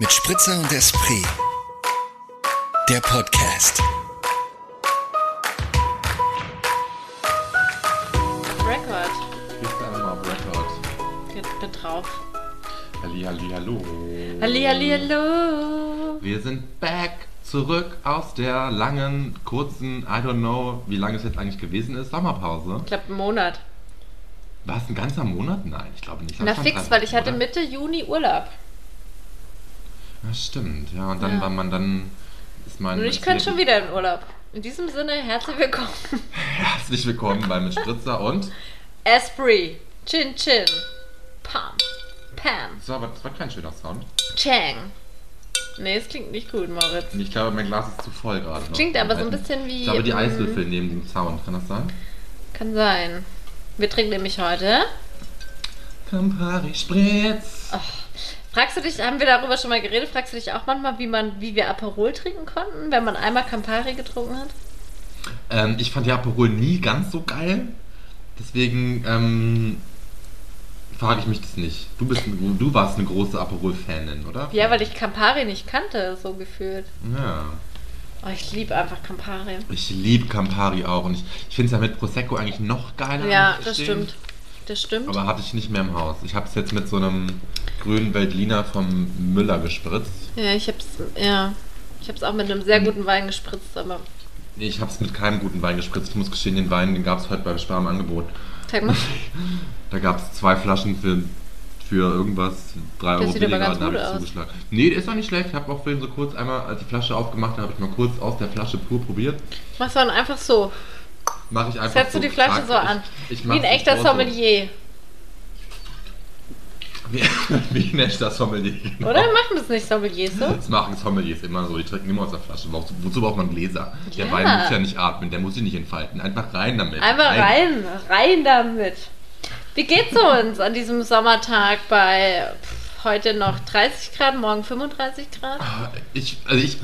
mit Spritzer und Esprit. Der Podcast. Record. Gehst du einfach mal auf Record. Geht bin drauf. Halli, halli, hallo. Halli, halli, hallo. Wir sind back zurück aus der langen, kurzen, I don't know, wie lange es jetzt eigentlich gewesen ist, Sommerpause. Ich glaube, einen Monat. War es ein ganzer Monat? Nein, ich glaube nicht. Na fix, weil ich hatte? Mitte Juni Urlaub. Ja, stimmt, ja. Und dann Ja. war man dann. Ist mein Und ich könnte schon wieder in Urlaub. In diesem Sinne, herzlich willkommen. Herzlich willkommen bei Mit Spritzer und. Esprit. Chin Chin. Pam. Pam. Das war, aber- das war kein schöner Sound. Chang. Nee, es klingt nicht gut, Moritz. Ich glaube, mein Glas ist zu voll gerade. noch. Klingt aber so ein bisschen wie, Ich glaube, die mm, Eiswürfel neben dem Sound. Kann das sein? Kann sein. Wir trinken nämlich heute. Campari Spritz. Fragst du dich, haben wir darüber schon mal geredet, fragst du dich auch manchmal, wie man, wie wir Aperol trinken konnten, wenn man einmal Campari getrunken hat? Ähm, ich fand die Aperol nie ganz so geil. Deswegen ähm, frage ich mich das nicht. Du, bist, du warst eine große Aperol-Fanin, oder? Ja, weil ich Campari nicht kannte, so gefühlt. Ja. Oh, ich liebe einfach Campari. Ich liebe Campari auch. Und ich, ich finde es ja mit Prosecco eigentlich noch geiler. Ja, das stimmt. Das stimmt. Aber hatte ich nicht mehr im Haus. Ich habe es jetzt mit so einem grünen Veltliner vom Müller gespritzt. ja, ich hab's, ja. Ich hab's auch mit einem sehr guten Wein gespritzt, aber. Nee, ich habe es mit keinem guten Wein gespritzt. Ich muss gestehen, den Wein, den gab es heute bei Spar im Angebot. Zeig mal. Da gab es zwei Flaschen für, für irgendwas, drei Das Euro sieht aber billiger, dann habe ich aus. zugeschlagen. Nee, der ist doch nicht schlecht. Ich habe auch vorhin so kurz einmal, als die Flasche aufgemacht habe, habe ich mal kurz aus der Flasche pur probiert. Machst du dann einfach so. Mache ich einfach Setzt du so. die Flasche so an. Ich, ich Wie ein echter. Sommelier. Wie, wie ein echter Sommelier. genau. Oder machen das nicht Sommeliers so? Das machen Sommeliers immer so. Die trinken immer aus der Flasche. Wozu, wozu braucht man Gläser? Der Ja. Wein muss ja nicht atmen, der muss sich nicht entfalten. Einfach rein damit. Einfach rein, rein damit. Wie geht's uns an diesem Sommertag bei pff, heute noch 30 Grad, morgen 35 Grad? Ich, also ich,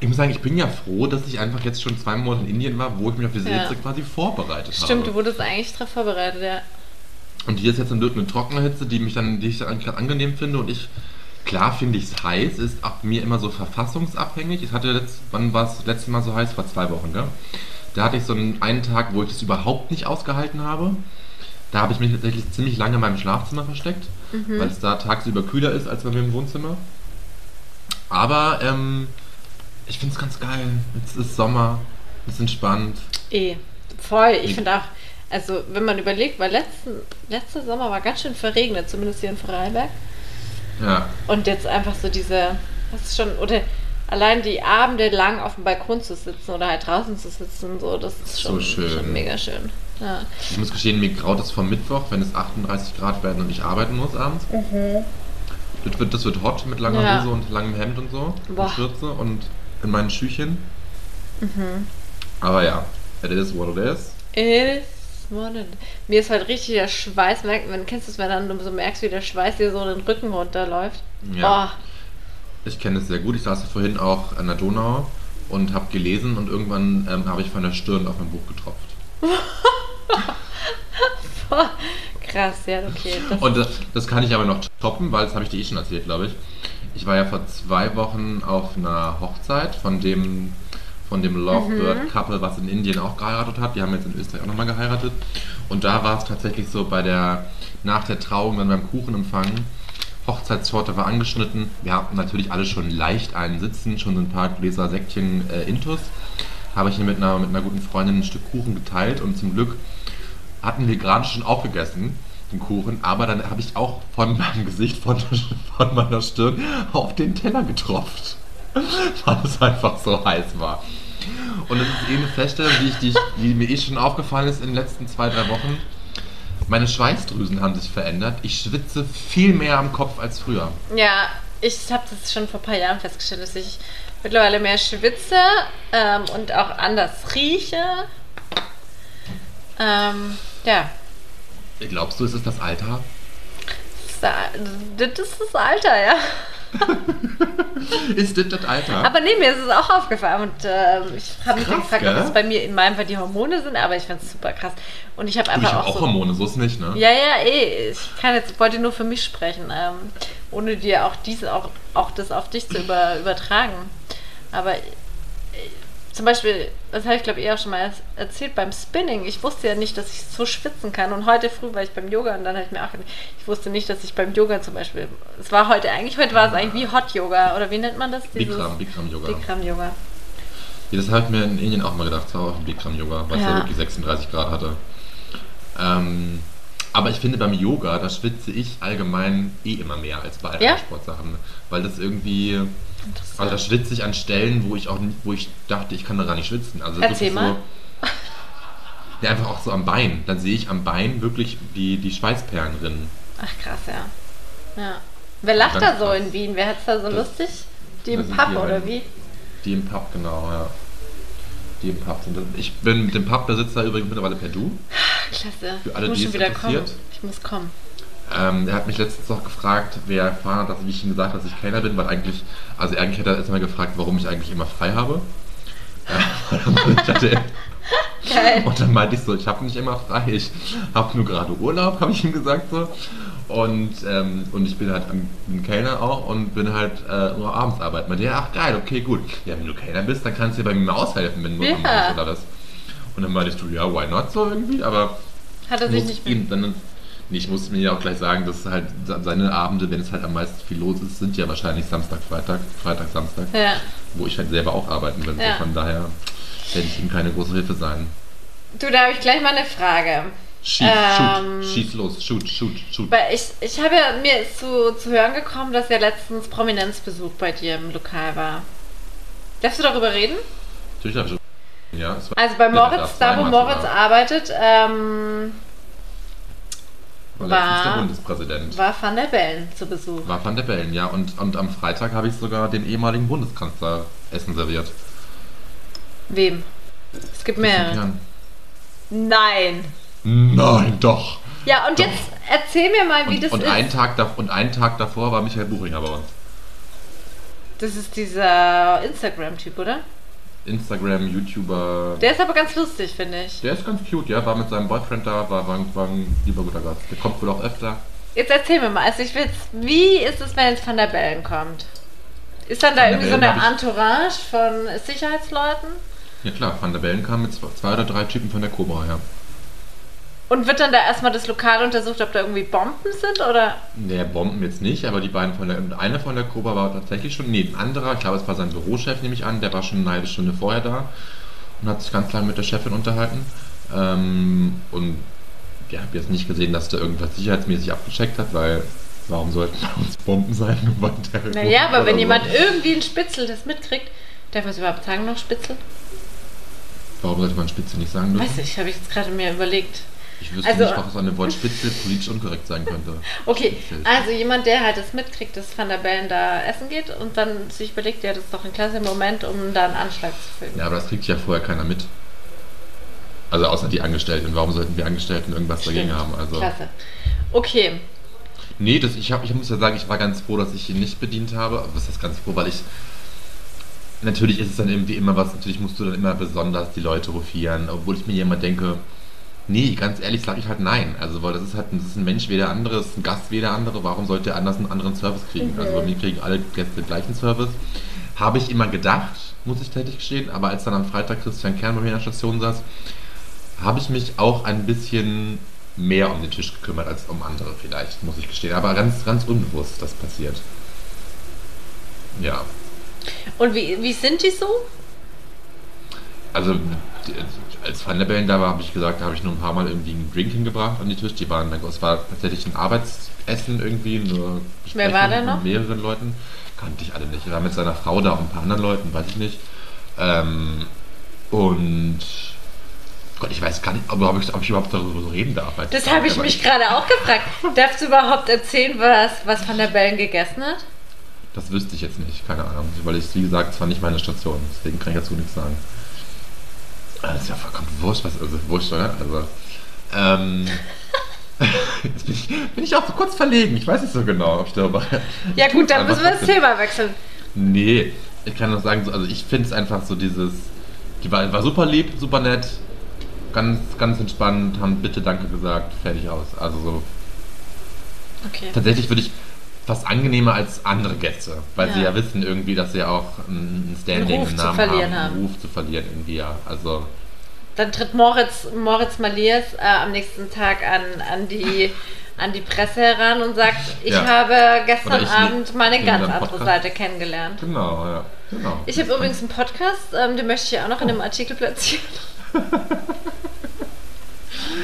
ich muss sagen, ich bin ja froh, dass ich einfach jetzt schon zwei Monate in Indien war, wo ich mich auf diese Ja. Hitze quasi vorbereitet Stimmt, habe. du wurdest eigentlich darauf vorbereitet, ja. Und hier ist jetzt eine, eine trockene Hitze, die mich dann, die ich dann gerade angenehm finde. Und ich, klar finde ich es heiß, ist ab mir immer so verfassungsabhängig. Ich hatte letzt, wann war es das letzte Mal so heiß? Vor zwei Wochen, gell? Da hatte ich so einen, einen Tag, wo ich es überhaupt nicht ausgehalten habe. Da habe ich mich tatsächlich ziemlich lange in meinem Schlafzimmer versteckt, Mhm. weil es da tagsüber kühler ist als bei mir im Wohnzimmer. Aber ähm, ich finde es ganz geil. Jetzt ist Sommer, es ist entspannt. Eh, voll. Ich finde auch, also wenn man überlegt, weil letzten, letzter Sommer war ganz schön verregnet, zumindest hier in Vorarlberg. Ja, Und jetzt einfach so diese, das ist schon, oder allein die Abende lang auf dem Balkon zu sitzen oder halt draußen zu sitzen, so, das ist So schon, schön. schon mega schön. Ja. Ich muss gestehen, mir graut es vom Mittwoch, wenn es 38 Grad werden und ich arbeiten muss abends. Das, wird, das wird hot mit langer Mhm. Ja. Hose und langem Hemd und so. Boah. Und Schürze und in meinen Schüchen. Mhm. Aber ja, it is what it is. It is what it- Mir ist halt richtig der Schweiß, merkt- wenn kennst du es, wenn dann du so merkst, wie der Schweiß dir so den Rücken runterläuft. Ja. Ich kenne es sehr gut. Ich saß ja vorhin auch an der Donau und habe gelesen und irgendwann ähm, habe ich von der Stirn auf mein Buch getropft. Oh, krass, ja, okay. Das, Und das, das kann ich aber noch toppen, weil das habe ich dir eh schon erzählt, glaube ich. Ich war ja vor zwei Wochen auf einer Hochzeit von dem, von dem Lovebird-Couple, was in Indien auch geheiratet hat. Die haben jetzt in Österreich auch nochmal geheiratet. Und da war es tatsächlich so bei der, nach der Trauung, dann beim Kuchenempfang, Hochzeitstorte war angeschnitten. Wir hatten natürlich alle schon leicht einen Sitzen, schon so ein paar Gläser Säckchen äh, Intus. Habe ich hier mit einer, mit einer guten Freundin ein Stück Kuchen geteilt und zum Glück hatten wir gerade schon aufgegessen, den Kuchen, aber dann habe ich auch von meinem Gesicht, von, von meiner Stirn auf den Teller getropft. Weil es einfach so heiß war. Und es ist eh eine Feststellung, die, ich, die, ich, die mir eh schon aufgefallen ist in den letzten zwei, drei Wochen. Meine Schweißdrüsen haben sich verändert. Ich schwitze viel mehr am Kopf als früher. ja, ich habe das schon vor ein paar Jahren festgestellt, dass ich mittlerweile mehr schwitze ähm, und auch anders rieche. Ähm, ja, Glaubst du, ist es das Alter? das ist das das Alter, ja. ist das das Alter? Aber nee, mir ist es auch aufgefallen und äh, ich habe mich Krass, gefragt, ob gell? es bei mir in meinem Fall die Hormone sind, aber ich finde es super krass. Und ich habe du, einfach ich habe auch, auch so... Hormone, so ist nicht, ne? Ja, ja, eh. Ich kann jetzt, wollte nur für mich sprechen, ähm, ohne dir auch diese, auch, auch das auf dich zu über, übertragen. Aber zum Beispiel, das habe ich glaube ich auch schon mal er- erzählt beim Spinning. Ich wusste ja nicht, dass ich so schwitzen kann. Und heute früh war ich beim Yoga und dann habe ich mir auch ich wusste nicht, dass ich beim Yoga zum Beispiel, es war heute eigentlich, heute war es eigentlich wie Hot Yoga oder wie nennt man das? Bikram, Bikram Yoga. Bikram Yoga. Ja, das habe ich mir in Indien auch mal gedacht, das war auch ein Bikram Yoga, weil es Ja. ja wirklich 36 Grad hatte. Ähm, aber ich finde beim Yoga, da schwitze ich allgemein eh immer mehr als bei Ja? anderen Sportsachen. Weil das irgendwie, also da schwitze ich an Stellen, wo ich auch wo ich dachte, ich kann da gar nicht schwitzen. Also Erzähl wirklich mal. so. Ja, einfach auch so am Bein. Dann sehe ich am Bein wirklich die, die Schweißperlen rinnen. Ach krass, ja. ja. Wer lacht da so krass. in Wien? Wer hat es da so Das- lustig? Die im Pub oder wie? Die im Pub, genau, ja. Die im Pub sind. Ich bin mit dem Pubbesitzer übrigens mittlerweile per Du. Klasse. Für alle, ich muss die schon wieder kommen. Ich muss kommen. Ähm, er hat mich letztens noch gefragt, wer erfahren hat, dass ich ihm gesagt habe, dass ich Kellner bin, weil eigentlich, also eigentlich hat er erstmal gefragt, warum ich eigentlich immer frei habe. Ich hatte, Geil. und dann meinte ich so, ich habe nicht immer frei, ich habe nur gerade Urlaub, habe ich ihm gesagt so. Und, ähm, und ich bin halt ein, Kellner auch und bin halt äh, nur abends arbeiten. Meinte, ja, ach geil, okay, gut. Ja, wenn du Kellner bist, dann kannst du dir bei mir mal aushelfen, wenn du Ja. yeah. oder das. Und dann meinte ich, du, ja, why not so irgendwie, aber Hat er sich nicht ihm dann ich muss mir ja auch gleich sagen, dass halt seine Abende, wenn es halt am meisten viel los ist, sind ja wahrscheinlich Samstag, Freitag, Freitag, Samstag, Ja. wo ich halt selber auch arbeiten will. Ja. Von daher werde ich ihm keine große Hilfe sein. Du, da habe ich gleich mal eine Frage. Schieß, Ähm, shoot, schieß los, shoot, shoot, shoot. Weil ich, ich habe ja, mir ist zu, zu hören gekommen, dass ja letztens Prominenzbesuch bei dir im Lokal war. Darfst du darüber reden? Natürlich habe ich schon. Ja, es war, Also bei Moritz, da darf wo Moritz du arbeitet, ähm, war Bundespräsident. war Van der Bellen zu Besuch. War Van der Bellen, ja. Und, und am Freitag habe ich sogar den ehemaligen Bundeskanzler Essen serviert. Wem? Es gibt mehrere. Jan. Nein. Nein, doch. Ja, und Doch. jetzt erzähl mir mal, wie Und, das und, ist. einen Tag da, und einen Tag davor war Michael Buchinger bei uns. Das ist dieser Instagram-Typ, oder? Instagram, YouTuber. Der ist aber ganz lustig, finde ich. Der ist ganz cute, ja. War mit seinem Boyfriend da, war, war ein lieber guter Gast. Der kommt wohl auch öfter. Jetzt erzähl mir mal, also ich will's, wie ist es, wenn jetzt Van der Bellen kommt? Ist dann da Van irgendwie so Bellen eine hab ich- Entourage von Sicherheitsleuten? Ja klar, Van der Bellen kam mit zwei, zwei oder drei Typen von der Cobra, ja. Und wird dann da erstmal das Lokal untersucht, ob da irgendwie Bomben sind oder? Der Bomben jetzt nicht, aber die beiden von der. Einer von der Cobra war tatsächlich schon. Nee, ein anderer, ich glaube, es war sein Bürochef, nehme ich an, der war schon eine halbe Stunde vorher da und hat sich ganz lange mit der Chefin unterhalten. Ähm, und ja, habe jetzt nicht gesehen, dass da irgendwas sicherheitsmäßig abgecheckt hat, weil warum sollten bei uns Bomben sein? Nur weil der Naja, aber wenn so. jemand irgendwie ein Spitzel das mitkriegt, darf man es überhaupt sagen noch Spitzel? Warum sollte man Spitze nicht sagen dürfen? Weiß ich, habe ich jetzt gerade mir überlegt. Ich wüsste Also- nicht, was an dem Wort Spitze politisch unkorrekt sein könnte. Okay, also jemand, der halt das mitkriegt, dass Van der Bellen da essen geht und dann sich überlegt, ja, das ist doch ein klasse Moment, um da einen Anschlag zu filmen. Ja, aber das kriegt ja vorher keiner mit. Also außer die Angestellten. Warum sollten die Angestellten irgendwas dagegen Stimmt. haben? Also Klasse. Okay, nee, das, ich, hab, ich muss ja sagen, ich war ganz froh, dass ich ihn nicht bedient habe. Aber Was ist ganz froh, weil ich natürlich ist es dann irgendwie immer was. Natürlich musst du dann immer besonders die Leute rufieren, obwohl ich mir immer denke. Nee, ganz ehrlich sage ich halt nein. Also, weil das ist halt das ist ein Mensch wie der andere, ist ein Gast wie der andere. Warum sollte der anders einen anderen Service kriegen? Mhm. Also bei mir kriegen alle Gäste den gleichen Service. Habe ich immer gedacht, muss ich tätig gestehen. Aber als dann am Freitag Christian Kern bei mir in der Station saß, habe ich mich auch ein bisschen mehr um den Tisch gekümmert als um andere vielleicht, muss ich gestehen. Aber ganz, ganz unbewusst das passiert. Ja. und wie, wie sind die so? Also als Van der Bellen da war, habe ich gesagt, da habe ich nur ein paar Mal irgendwie einen Drink hingebracht an die Tisch. Die waren, es war tatsächlich ein Arbeitsessen irgendwie, nur Wer war da noch? mit mehreren Leuten. Kannte ich alle nicht. Er war mit seiner Frau da und ein paar anderen Leuten, weiß ich nicht. Ähm, und Gott, ich weiß gar nicht, ob ich, ob ich überhaupt darüber so reden darf. Das habe ich mich gerade auch gefragt. Darfst du überhaupt erzählen, was, was Van der Bellen gegessen hat? Das wüsste ich jetzt nicht, keine Ahnung. Weil ich, wie gesagt, es war nicht meine Station, deswegen kann ich dazu nichts sagen. Ah, Das ist ja vollkommen wurscht, was, also wurscht, oder? Also, ähm, Jetzt bin ich, bin ich auch so kurz verlegen. Ich weiß nicht so genau, ob ich darüber. Ja gut, dann müssen wir das. Thema wechseln. Nee, ich kann nur sagen, so, also ich finde es einfach so dieses. Die war, war super lieb, super nett, ganz, ganz entspannt, haben bitte Danke gesagt, fertig aus. Also so. Okay. Tatsächlich würde ich fast angenehmer als andere Gäste, weil sie Ja. ja wissen irgendwie, dass sie auch ein Standing Einen Namen verlieren haben, einen Ruf zu verlieren irgendwie, ja. Also Dann tritt Moritz, Moritz Maliers äh, am nächsten Tag an, an, die, an die Presse heran und sagt, ich Ja. habe gestern ich Abend mal eine nehme ganz andere Podcast. Seite kennengelernt. genau, ja. Genau. Ich habe übrigens einen Podcast, ähm, den möchte ich ja auch noch in einem Artikel platzieren.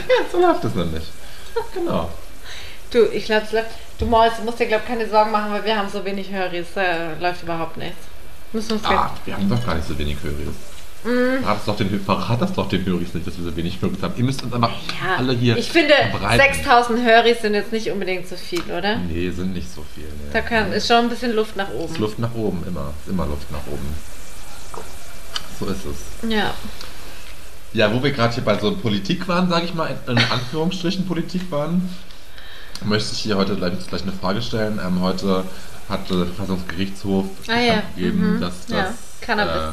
Ja, so läuft es nämlich. Genau. Du, ich glaube, du du musst dir, glaube keine Sorgen machen, weil wir haben so wenig Höris, da läuft überhaupt nichts. Müssen uns Ah, wir haben doch gar nicht so wenig Höris. Verrat, das doch den, verrat das doch den Höris nicht, dass wir so wenig Höris haben. Ihr müsst uns aber Ja, alle hier ich finde, verbreiten. 6000 Höris sind jetzt nicht unbedingt so viel, oder? Nee, sind nicht so viel. Nee. Da kann, ist schon ein bisschen Luft nach ist oben. Luft nach oben, immer. Ist immer Luft nach oben. So ist es. Ja. Ja, wo wir gerade hier bei so Politik waren, sage ich mal, in Anführungsstrichen Politik waren, möchte ich hier heute gleich, gleich eine Frage stellen. Ähm, heute hat der Verfassungsgerichtshof Ah ja, gegeben, mhm. dass das... Ja, Cannabis. Äh,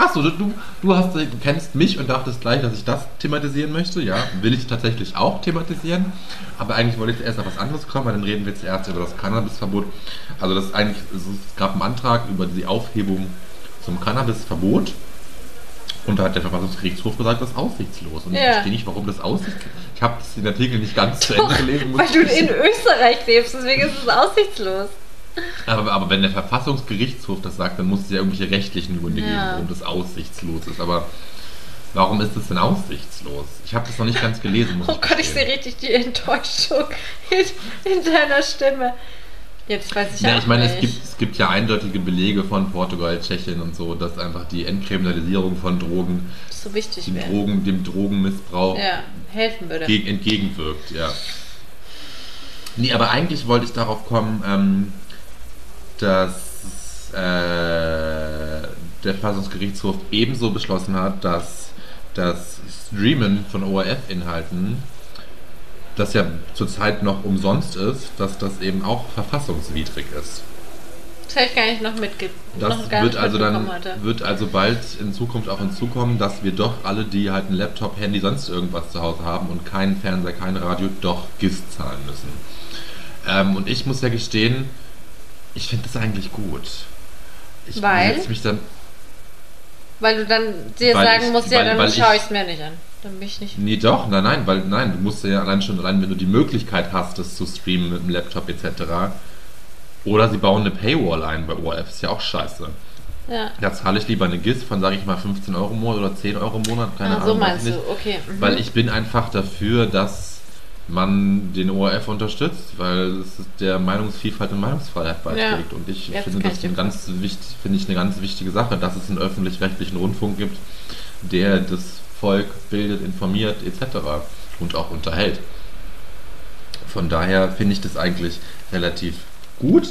Achso, du, du, du, hast, du kennst mich und dachtest gleich, dass ich das thematisieren möchte. Ja, will ich tatsächlich auch thematisieren. Aber eigentlich wollte ich erst auf was anderes kommen, weil dann reden wir zuerst über das Cannabisverbot. Also das ist eigentlich, es gab einen Antrag über die Aufhebung zum Cannabisverbot. Und da hat der Verfassungsgerichtshof gesagt, das ist aussichtslos. Und ich Ja. verstehe nicht, warum das aussichtslos Ich habe den Artikel nicht ganz zu Ende gelesen. Weil du in Österreich lebst, deswegen ist es aussichtslos. Aber, aber wenn der Verfassungsgerichtshof das sagt, dann muss es ja irgendwelche rechtlichen Gründe Ja. geben, warum das aussichtslos ist. Aber warum ist es denn aussichtslos? Ich habe das noch nicht ganz gelesen, muss Oh Gott, ich sehe richtig die Enttäuschung in, in deiner Stimme. Jetzt weiß ich Ja, auch ich meine, es gibt, es gibt ja eindeutige Belege von Portugal, Tschechien und so, dass einfach die Entkriminalisierung von Drogen, so wichtig dem. Drogen, dem Drogenmissbrauch Ja, helfen würde. gegen, entgegenwirkt, ja. Nee, aber eigentlich wollte ich darauf kommen, ähm, dass äh, der Verfassungsgerichtshof ebenso beschlossen hat, dass das Streamen von ORF-Inhalten, das ja zurzeit noch umsonst ist, dass das eben auch verfassungswidrig ist. Das habe ich gar nicht noch mitge Das noch wird also dann heute. wird also bald in Zukunft auch hinzukommen, dass wir doch alle, die halt einen Laptop, Handy, sonst irgendwas zu Hause haben und keinen Fernseher, kein Radio, doch GIS zahlen müssen. Ähm, und ich muss ja gestehen, ich finde das eigentlich gut. Ich Weil? mich dann. Weil du dann dir sagen ich- musst, ja, weil- dann weil schaue ich es mir nicht an. Dann bin ich nicht. Nee, doch, nein, nein, weil nein, du musst ja allein schon allein, wenn du die Möglichkeit hast, das zu streamen mit dem Laptop etc. Oder sie bauen eine Paywall ein bei ORF, ist ja auch scheiße. Ja. Da zahle ich lieber eine GIS von, sage ich mal, 15 Euro im Monat oder 10 Euro im Monat, keine Ah, Ahnung. so meinst du, okay. Mhm. Weil ich bin einfach dafür, dass man den ORF unterstützt, weil es der Meinungsvielfalt und Meinungsfreiheit beiträgt. Und ich Jetzt finde das ich eine ganz, wichtig, finde ich eine ganz wichtige Sache, dass es einen öffentlich-rechtlichen Rundfunk gibt, der das Volk bildet, informiert etc. und auch unterhält. Von daher finde ich das eigentlich relativ gut,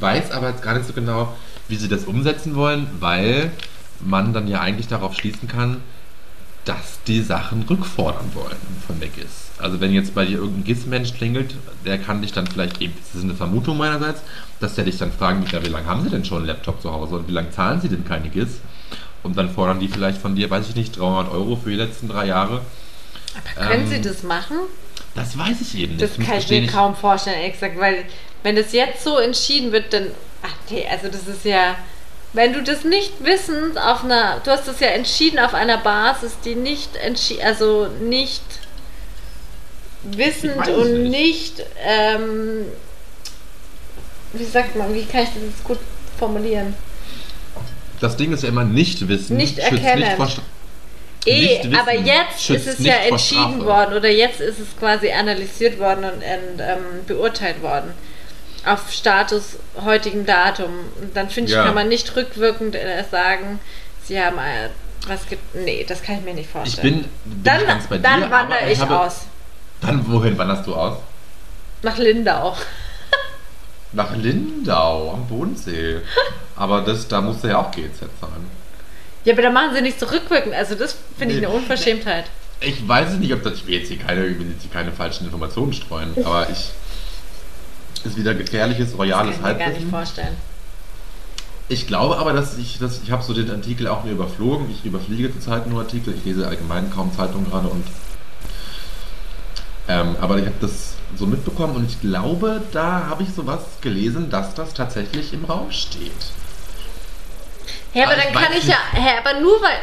weiß aber jetzt gar nicht so genau, wie sie das umsetzen wollen, weil man dann ja eigentlich darauf schließen kann, dass die Sachen rückfordern wollen von der GIS. Also wenn jetzt bei dir irgendein GIS-Mensch klingelt, der kann dich dann vielleicht eben, das ist eine Vermutung meinerseits, dass der dich dann fragen, wie lange haben sie denn schon einen Laptop zu Hause und wie lange zahlen sie denn keine GIS? Und dann fordern die vielleicht von dir, weiß ich nicht, 300 Euro für die letzten drei Jahre. Aber können ähm, sie das machen? Das weiß ich eben nicht. Das kann ich mir kaum vorstellen, ehrlich gesagt, weil wenn das jetzt so entschieden wird, dann. Ach nee, also das ist ja. Wenn du das nicht wissend auf einer. Du hast das ja entschieden auf einer Basis, die nicht entschieden. Also nicht wissend und nicht. nicht. Ähm, wie sagt man, wie kann ich das jetzt gut formulieren? Das Ding ist ja immer nicht wissen. Nicht erkennen. Nicht vor, Stra- Eh, aber jetzt ist es ja entschieden worden oder jetzt ist es quasi analysiert worden und, und ähm, beurteilt worden. Auf Status heutigem Datum. Und dann finde ich, Ja. kann man nicht rückwirkend äh, sagen, sie haben äh, was gibt. Nee, das kann ich mir nicht ich vorstellen. bin, bin dann ich bei dann dir. wandere aber ich habe, aus. Dann wohin wanderst du aus? Nach Lindau. Nach Lindau am Bodensee. Aber das, da musst du ja auch GZ zahlen. Ja, aber da machen sie nicht so rückwirkend. Also das finde ich eine Unverschämtheit. Ich weiß es nicht, ob das. Ich will jetzt hier keine, jetzt keine falschen Informationen streuen, aber ich. Ist wieder gefährliches, royales kann ich mir gar nicht Halbwissen. vorstellen. Ich glaube aber, dass ich, dass ich habe so den Artikel auch nur überflogen. Ich überfliege zurzeit nur Artikel. Ich lese allgemein kaum Zeitungen gerade und ähm, aber ich habe das so mitbekommen und ich glaube, da habe ich sowas gelesen, dass das tatsächlich im Raum steht. Ja, aber dann ich kann ich ja, hä, aber nur weil,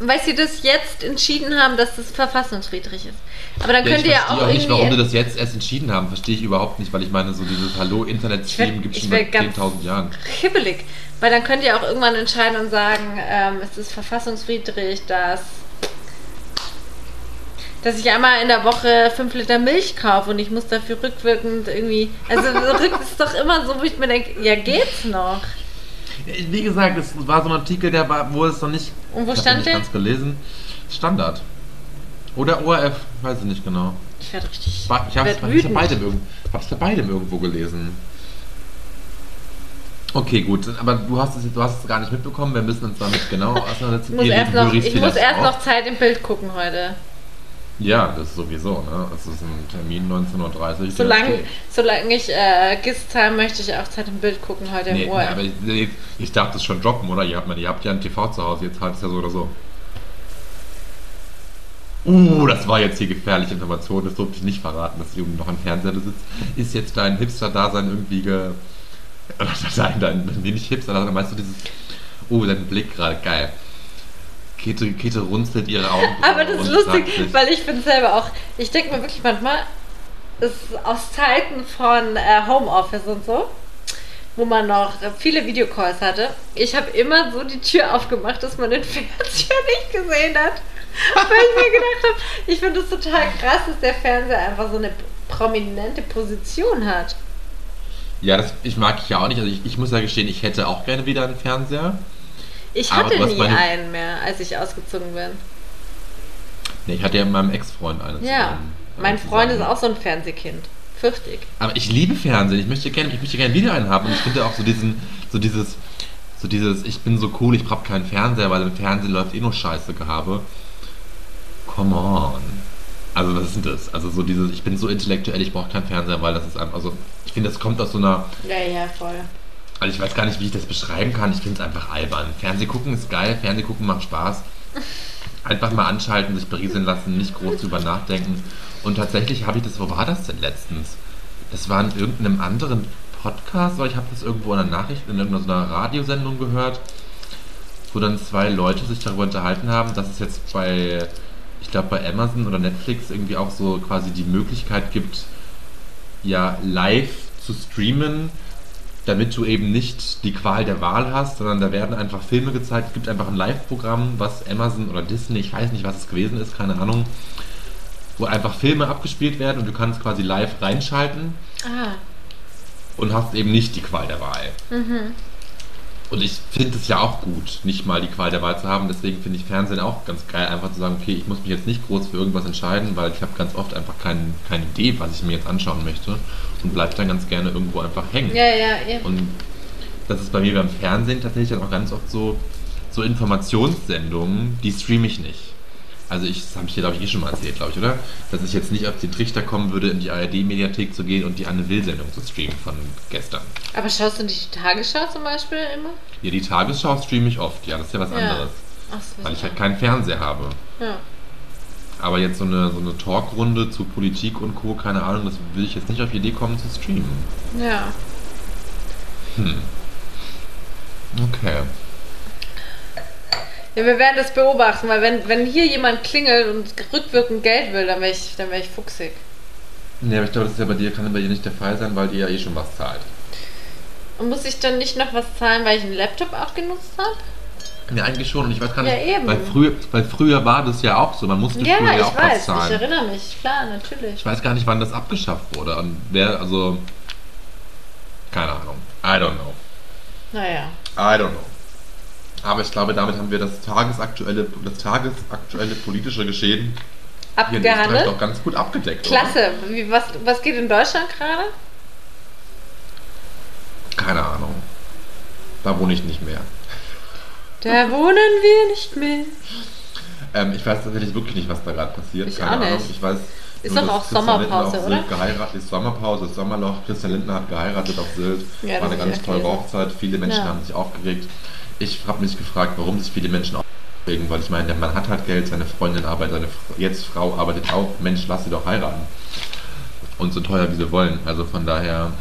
weil sie das jetzt entschieden haben, dass das verfassungswidrig ist. Aber dann könnt ich ihr ja verstehe auch auch nicht, warum irgendwie. das jetzt erst entschieden haben. Verstehe ich überhaupt nicht, weil ich meine, so dieses Hallo-Internet-Stream Ich gibt es schon ich seit werd ganz- 10.000 Jahren. Hibbelig. Weil dann könnt ihr auch irgendwann entscheiden und sagen, ähm, es ist verfassungswidrig, dass, dass ich einmal in der Woche 5 Liter Milch kaufe und ich muss dafür rückwirkend irgendwie. Also rück ist doch immer so, wo ich mir denke, ja geht's noch. Wie gesagt, es war so ein Artikel, der war, wo es noch nicht. Und wo ich stand der? ganz gelesen. Standard. Oder ORF, weiß ich nicht genau. Ich werde richtig. Ba- Ich habe es bei beidem, hab's bei beidem irgendwo gelesen. Okay, gut, aber du hast es, du hast es gar nicht mitbekommen. Wir müssen uns damit genau auseinandersetzen. Ich muss, erst noch, ich muss erst noch Zeit im Bild gucken heute. Ja, das ist sowieso, ne? Das ist ein Termin 19.30 Uhr. Solange, solange ich äh, GIS zahle, möchte ich auch Zeit im Bild gucken heute im Nee, Ohr. nee, aber ich, ich darf das schon droppen, oder? Ihr habt, ihr habt ja ein TV zu Hause, jetzt halt es ja so oder so. Uh, das war jetzt hier gefährliche Information, das durfte ich nicht verraten, dass Jugend noch am Fernseher sitzt. Ist jetzt dein Hipster-Dasein irgendwie ge... Dein, dein, nee, nicht Hipster-Dasein, meinst du dieses... Oh, dein Blick gerade, geil. Käthe, Käthe runzelt ihre Augen. Aber das ist lustig, weil ich bin selber auch, ich denke mir wirklich manchmal, ist aus Zeiten von äh, Homeoffice und so, wo man noch viele Videocalls hatte, ich habe immer so die Tür aufgemacht, dass man den Fernseher nicht gesehen hat. Weil ich mir gedacht habe, ich finde es total krass, dass der Fernseher einfach so eine prominente Position hat. Ja, das ich mag ich ja auch nicht. Also ich, ich muss ja gestehen, ich hätte auch gerne wieder einen Fernseher. Ich hatte nie meine- einen mehr, als ich ausgezogen bin. Nee, ich hatte ja mit meinem Ex-Freund einen. Ja, zusammen. mein Freund ist zusammen. auch so ein Fernsehkind. Fürchtig. Aber ich liebe Fernsehen. Ich möchte gerne, ich möchte gerne wieder einen haben. Und ich finde auch so diesen, so dieses, so dieses, ich bin so cool, ich brauche keinen Fernseher, weil im Fernsehen läuft eh nur Scheiße gehabe. Come on. Also was ist denn das? Also so dieses, ich bin so intellektuell, ich brauche keinen Fernseher, weil das ist einfach, also ich finde, das kommt aus so einer, Ja, ja, voll. Also ich weiß gar nicht, wie ich das beschreiben kann. Ich finde es einfach albern. Fernseh gucken ist geil, Fernseh gucken macht Spaß. Einfach mal anschalten, sich berieseln lassen, nicht groß drüber nachdenken. Und tatsächlich habe ich das, wo war das denn letztens? Das war in irgendeinem anderen Podcast, weil ich habe das irgendwo in einer Nachricht, in irgendeiner Radiosendung gehört, wo dann zwei Leute sich darüber unterhalten haben, dass es jetzt bei, ich glaube bei Amazon oder Netflix irgendwie auch so quasi die Möglichkeit gibt, ja live zu streamen, damit du eben nicht die Qual der Wahl hast, sondern da werden einfach Filme gezeigt. Es gibt einfach ein Live-Programm, was Amazon oder Disney, ich weiß nicht, was es gewesen ist, keine Ahnung, wo einfach Filme abgespielt werden und du kannst quasi live reinschalten Ah. und hast eben nicht die Qual der Wahl. Und ich finde es ja auch gut, nicht mal die Qual der Wahl zu haben. Deswegen finde ich Fernsehen auch ganz geil, einfach zu sagen, okay, ich muss mich jetzt nicht groß für irgendwas entscheiden, weil ich habe ganz oft einfach kein, keine Idee, was ich mir jetzt anschauen möchte und bleibe dann ganz gerne irgendwo einfach hängen. Ja, ja, eben. Und das ist bei mir beim Fernsehen tatsächlich dann auch ganz oft so, so Informationssendungen, die streame ich nicht. Also ich, das habe ich dir, glaube ich, eh schon mal erzählt, glaube ich, oder? Dass ich jetzt nicht auf den Trichter kommen würde, in die ARD-Mediathek zu gehen und die Anne Will-Sendung zu streamen von gestern. Aber schaust du nicht die Tagesschau zum Beispiel immer? Ja, die Tagesschau streame ich oft, ja, das ist ja was Ja. anderes. Ach, Weil ich halt keinen Fernseher habe. ja. Aber jetzt so eine, so eine Talkrunde zu Politik und Co., keine Ahnung, das will ich jetzt nicht auf die Idee kommen zu streamen. ja. Okay. Ja, wir werden das beobachten, weil wenn, wenn hier jemand klingelt und rückwirkend Geld will, dann wäre ich, dann wär ich fuchsig. Nee, aber ich glaube, das ist ja bei dir, kann bei dir nicht der Fall sein, weil ihr ja eh schon was zahlt. Und muss ich dann nicht noch was zahlen, weil ich einen Laptop auch genutzt habe? Ja, eigentlich schon. Und ich weiß gar nicht, Ja, eben. Weil, früher, weil früher war das ja auch so. Man musste Ja, früher ja ich auch was weiß, ich zahlen. erinnere mich, klar, natürlich. Ich weiß gar nicht, wann das abgeschafft wurde. Und wer, also. Keine Ahnung. I don't know. Naja. I don't know. Aber ich glaube, damit haben wir das tagesaktuelle, das tagesaktuelle politische Geschehen hier in Österreich Abgehandelt. doch ganz gut abgedeckt. Klasse. Wie, was, was geht in Deutschland gerade? Keine Ahnung. Da wohne ich nicht mehr. Da wohnen wir nicht mehr. Ähm, ich weiß tatsächlich wirklich nicht, was da gerade passiert. Ich Keine auch nicht. Ahnung. Ich weiß. Ist nur, doch auch Sommerpause, oder? Geheiratet, ist Sommerpause, ist Sommerloch. Christian Lindner hat geheiratet auf Sylt. Ja, War eine ganz tolle. Hochzeit. Viele Menschen Ja. haben sich aufgeregt. Ich habe mich gefragt, warum sich viele Menschen aufregen, weil ich meine, der Mann hat halt Geld, seine Freundin arbeitet, seine jetzt Frau arbeitet auch. Mensch, lass sie doch heiraten. Und so teuer, wie sie wollen. Also von daher,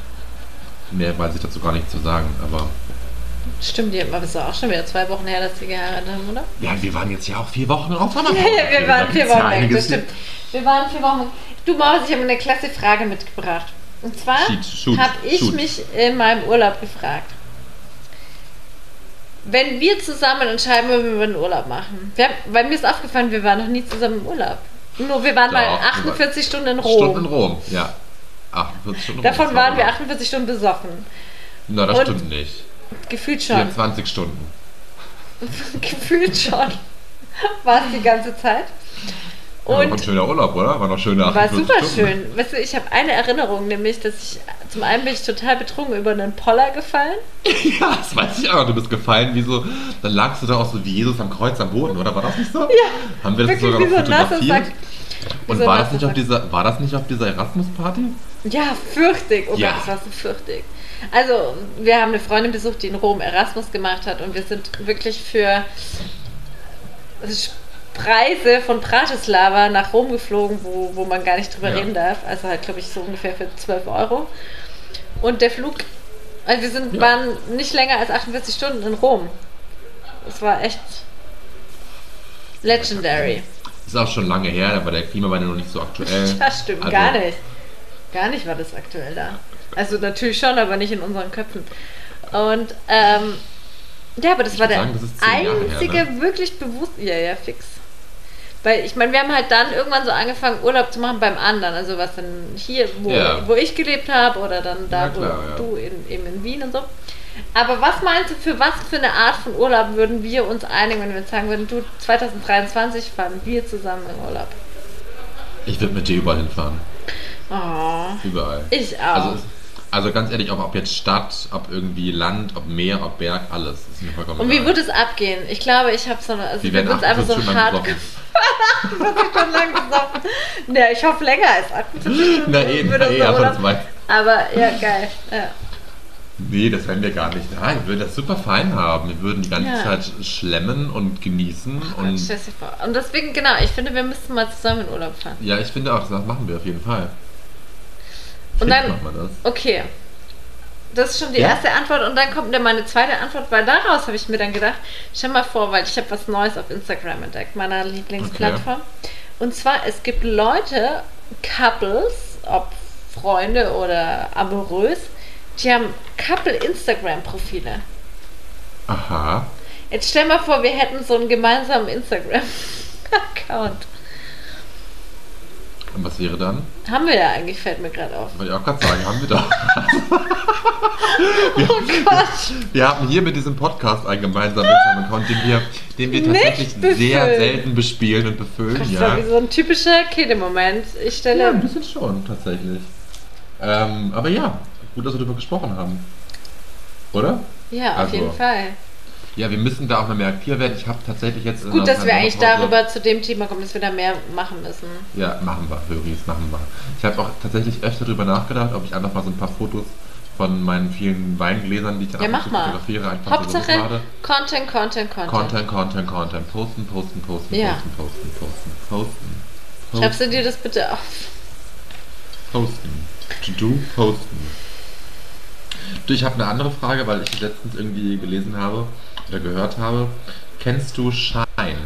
mehr weiß ich dazu gar nicht zu sagen. Aber Stimmt, aber es ist auch schon wieder zwei Wochen her, dass sie geheiratet haben, oder? ja, wir waren jetzt ja auch vier Wochen auf Sommerpause. Ja, wir waren vier ja Wochen weg, das stimmt. Wir waren vier Wochen. Du Maus, ich habe eine klasse Frage mitgebracht. Und zwar habe ich shoot. mich in meinem Urlaub gefragt. Wenn wir zusammen entscheiden, wenn wir einen Urlaub machen. Haben, weil mir ist aufgefallen, wir waren noch nie zusammen im Urlaub. Nur wir waren Doch, mal wir waren- 48 Stunden in Stunden in Rom. Rom, ja. 48 Stunden in Rom. Davon war waren wir Urlaub. 48 Stunden besoffen. Na, das Und- stimmt nicht. Gefühlt schon. 24 Stunden. Gefühlt schon. War es die ganze Zeit. Ja, war Und ein schöner Urlaub, oder? War noch schöne War 48 super Stunden. schön. Weißt du, ich habe eine Erinnerung, nämlich, dass ich zum einen bin ich total betrunken über einen Poller gefallen. Ja, das weiß ich auch. Du bist gefallen wie so. Dann lagst du da auch so wie Jesus am Kreuz am Boden, oder? War das nicht so? Ja. Haben wir das sogar noch so fotografiert? Und so war das, nicht auf dieser, war das nicht auf dieser Erasmus-Party? Ja, fürchtig. Oh Ja. Gott, das war so fürchtig. Also, wir haben eine Freundin besucht, die in Rom Erasmus gemacht hat und wir sind wirklich für Preise von Bratislava nach Rom geflogen, wo, wo man gar nicht drüber Ja. reden darf. Also halt, glaube ich, so ungefähr für 12 Euro. Und der Flug, also wir sind, Ja. waren nicht länger als 48 Stunden in Rom. Es war echt legendary. Ist auch schon lange her, da war der Klimawandel noch nicht so aktuell. Das stimmt, Also, gar nicht. Gar nicht war das aktuell da. Also natürlich schon, aber nicht in unseren Köpfen. Und ähm, ja, aber das Ich war der sagen, Jahre her, einzige ne? wirklich bewusst. Ja, ja, fix. Weil ich meine, wir haben halt dann irgendwann so angefangen, Urlaub zu machen beim anderen. Also was dann hier, wo, Ja. wo ich gelebt habe oder dann da, klar, wo ja. du in, eben in Wien und so. Aber was meinst du, für was für eine Art von Urlaub würden wir uns einigen, wenn wir jetzt sagen würden, du, 2023 fahren wir zusammen in Urlaub? Ich würde mit dir überall hinfahren. Oh, Überall. ich auch. Also, also ganz ehrlich, ob, ob jetzt Stadt, ob irgendwie Land, ob Meer, ob Berg, alles. Ist mir vollkommen Und wie würde es abgehen? Ich glaube, ich habe so eine. Also Wir wir werden es einfach 48 so hart. besoffen. Ich schon lang gesoffen. Ne, ich hoffe länger als 48 Stunden. Na würde na eh, aber das weiß Aber ja, geil. Ja. Nee, das werden wir gar nicht. Nein, wir würden das super fein haben. Wir würden die ganze Ja. Zeit schlemmen und genießen. Und, und und deswegen, genau, ich finde, wir müssten mal zusammen in Urlaub fahren. ja, ich finde auch, das machen wir auf jeden Fall. Und Fix dann- machen wir das. Okay. Das ist schon die Ja. erste Antwort und dann kommt dann meine zweite Antwort, weil daraus habe ich mir dann gedacht, stell mal vor, weil ich habe was Neues auf Instagram entdeckt, meiner Lieblingsplattform. Und zwar, es gibt Leute, Couples, ob Freunde oder amorös, die haben Couple-Instagram-Profile. Aha. Jetzt stell mal vor, wir hätten so einen gemeinsamen Instagram-Account. Und was wäre dann? Haben wir ja eigentlich, fällt mir gerade auf. Wollte ich auch gerade sagen, haben wir da. Oh Gott! Wir haben hier mit diesem Podcast einen gemeinsamen Instagram-Account, den wir, den wir tatsächlich sehr selten bespielen und befüllen. Das ja. wie so ein typischer Kede-Moment. Ich stelle. ja, ein bisschen schon, tatsächlich. Ähm, aber ja, gut, dass wir darüber gesprochen haben. Oder? Ja, auf Also, jeden Fall. Ja, wir müssen da auch noch mehr aktiv werden. Ich habe tatsächlich jetzt. in Gut, dass wir eigentlich darüber zu dem Thema kommen, dass wir da mehr machen müssen. Ja, machen wir, Höris, machen wir. Ich habe auch tatsächlich öfter darüber nachgedacht, ob ich einfach mal so ein paar Fotos von meinen vielen Weingläsern, die ich dann Ja, mach mal. fotografiere, einfach Hauptsache so hochlade. Content, Content, Content. Content, Content, Content. Posten, posten, posten, Ja. posten, posten, posten, posten. posten Schreibst du dir das bitte auf? Posten. To do, posten. Du, ich habe eine andere Frage, weil ich letztens irgendwie gelesen habe gehört habe. Kennst du Shine?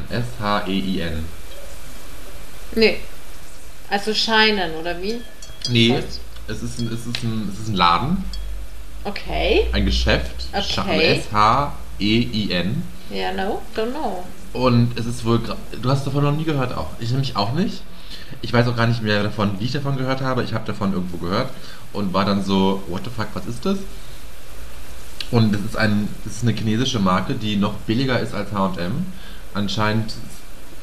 S-H-E-I-N. Nee. Also scheinen, oder wie? Nee, Was? es ist, ein, es, ist ein, es ist ein Laden, Okay. ein Geschäft. Okay. S-H-E-I-N. Ja, no, don't know. Und es ist wohl. Du hast davon noch nie gehört auch. Ich nämlich auch nicht. Ich weiß auch gar nicht mehr davon, wie ich davon gehört habe. Ich habe davon irgendwo gehört und war dann so, what the fuck, was ist das? Und das ist, ein, das ist eine chinesische Marke, die noch billiger ist als HM. Anscheinend,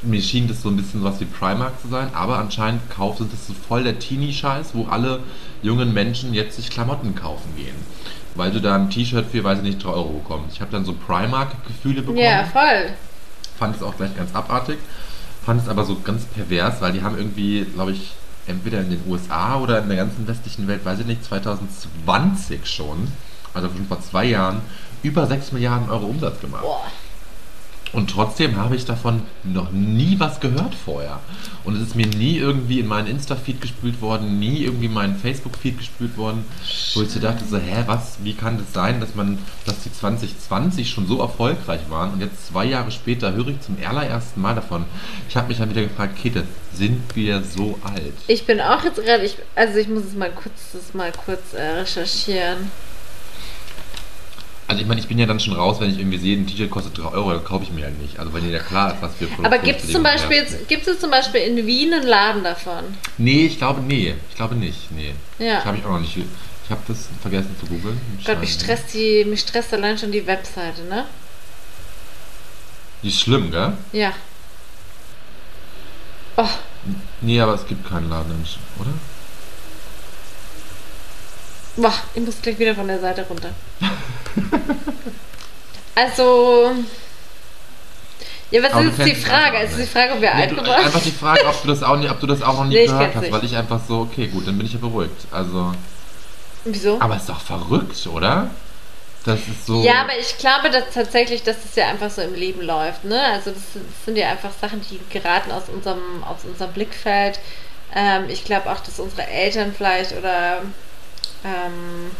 mir schien das so ein bisschen was wie Primark zu sein, aber anscheinend kauft das so voll der Teenie-Scheiß, wo alle jungen Menschen jetzt sich Klamotten kaufen gehen. Weil du da ein T-Shirt für, weiß ich nicht, 3 Euro bekommst. Ich habe dann so Primark-Gefühle bekommen Ja, voll. fand es auch gleich ganz abartig. fand es aber so ganz pervers, weil die haben irgendwie, glaube ich, entweder in den USA oder in der ganzen westlichen Welt, weiß ich nicht, 2020 schon, also schon vor zwei Jahren, über 6 Milliarden Euro Umsatz gemacht. Boah. Und trotzdem habe ich davon noch nie was gehört vorher. Und es ist mir nie irgendwie in meinen Insta-Feed gespült worden, nie irgendwie in meinen Facebook-Feed gespült worden, wo ich so dachte, so, hä, was, wie kann das sein, dass man, dass die 2020 schon so erfolgreich waren und jetzt zwei Jahre später höre ich zum allerersten Mal davon. Ich habe mich dann wieder gefragt, Käthe, sind wir so alt? Ich bin auch jetzt gerade, ich, also ich muss es mal kurz, das mal kurz äh, recherchieren. Also ich meine, ich bin ja dann schon raus, wenn ich irgendwie sehe, ein T-Shirt kostet 3 Euro, dann kaufe ich mir ja nicht. Also wenn dir ja klar ist, was für Aber gibt es zum Beispiel jetzt, gibt es zum Beispiel in Wien einen Laden davon? Nee, ich glaube, nee. Ich glaube nicht, nee. Ja. Das habe ich auch noch nicht. Ich habe das vergessen zu googeln. Gott, mich stresst die, mich stresst allein schon die Webseite, ne? Die ist schlimm, gell? Ja. Oh, Nee, aber es gibt keinen Laden, oder? boah, ich muss gleich wieder von der Seite runter. Also. Ja, was ist jetzt die Frage? Es ist die. Frage, ob wir Nee, alt geworden einfach die Frage, ob du das auch, nie, ob du das auch noch nie Nee, gehört hast, nicht. weil ich einfach so, okay, gut, dann bin ich ja beruhigt. Also, Wieso? aber ist doch verrückt, oder? Das ist so. Ja, aber ich glaube dass tatsächlich, dass es ja einfach so im Leben läuft. Ne? Also das, sind- das sind ja einfach Sachen, die geraten aus unserem, aus unserem Blickfeld. Ähm, ich glaube auch, dass unsere Eltern vielleicht oder ähm,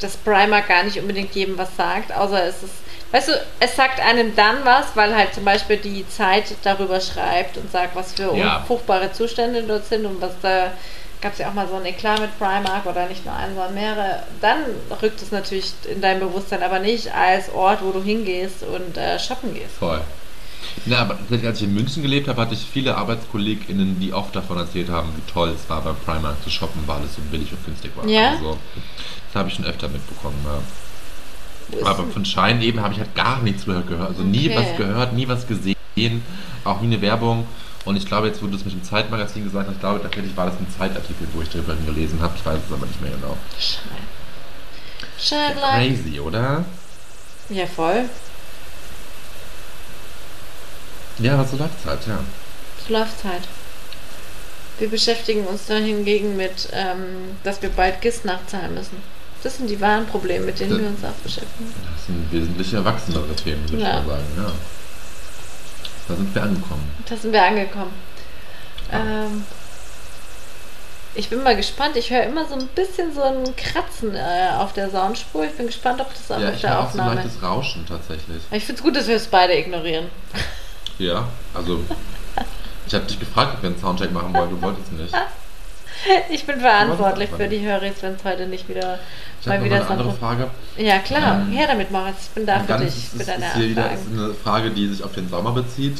dass Primer gar nicht unbedingt jedem was sagt, außer es ist, weißt du, es sagt einem dann was, weil halt zum Beispiel die Zeit darüber schreibt und sagt, was für Ja. unfruchtbare Zustände dort sind und was da gab es ja auch mal so ein Eklat mit Primark oder nicht nur einen, sondern mehrere. Dann rückt es natürlich in dein Bewusstsein, aber nicht als Ort, wo du hingehst und äh, shoppen gehst. Voll. Na, aber als ich in München gelebt habe, hatte ich viele ArbeitskollegInnen, die oft davon erzählt haben, wie toll es war, beim Primark zu shoppen, weil es so billig und günstig war. Ja? Also, das habe ich schon öfter mitbekommen. Ja. Aber von Schein eben habe ich halt gar nichts mehr gehört. Also nie Okay. was gehört, nie was gesehen, auch nie eine Werbung. Und ich glaube, jetzt, wo du es mit dem Zeitmagazin gesagt hast, ich glaube, tatsächlich war das ein Zeitartikel, wo ich darüber gelesen habe. Ich weiß es aber nicht mehr genau. Schein. Ja, crazy, oder? Ja, voll. Ja, aber so läuft es halt, ja. So läuft's halt. Wir beschäftigen uns da hingegen mit, ähm, dass wir bald GIS nachzahlen müssen. Das sind die wahren Probleme, mit denen Das- wir uns auch beschäftigen. Das sind wesentlich erwachsenere Themen, würde Ja. ich mal sagen, ja. Da sind wir angekommen. Da sind wir angekommen. Ähm, ich bin mal gespannt. Ich höre immer so ein bisschen so ein Kratzen äh, auf der Soundspur. Ich bin gespannt, ob das auch Ja, auf ich der höre auch so ein Aufnahme. leichtes Rauschen tatsächlich. ich finde es gut, dass wir es beide ignorieren. Ja, also ich habe dich gefragt, ob wir einen Soundcheck machen wollen, du wolltest nicht. Ich bin verantwortlich für die Höris, wenn es heute nicht wieder Ich mal wieder eine andere Frage. Ja, klar. Ähm, Her damit, Moritz. Ich bin da für dich, ist, deine ist hier wieder ist eine Frage, die sich auf den Sommer bezieht.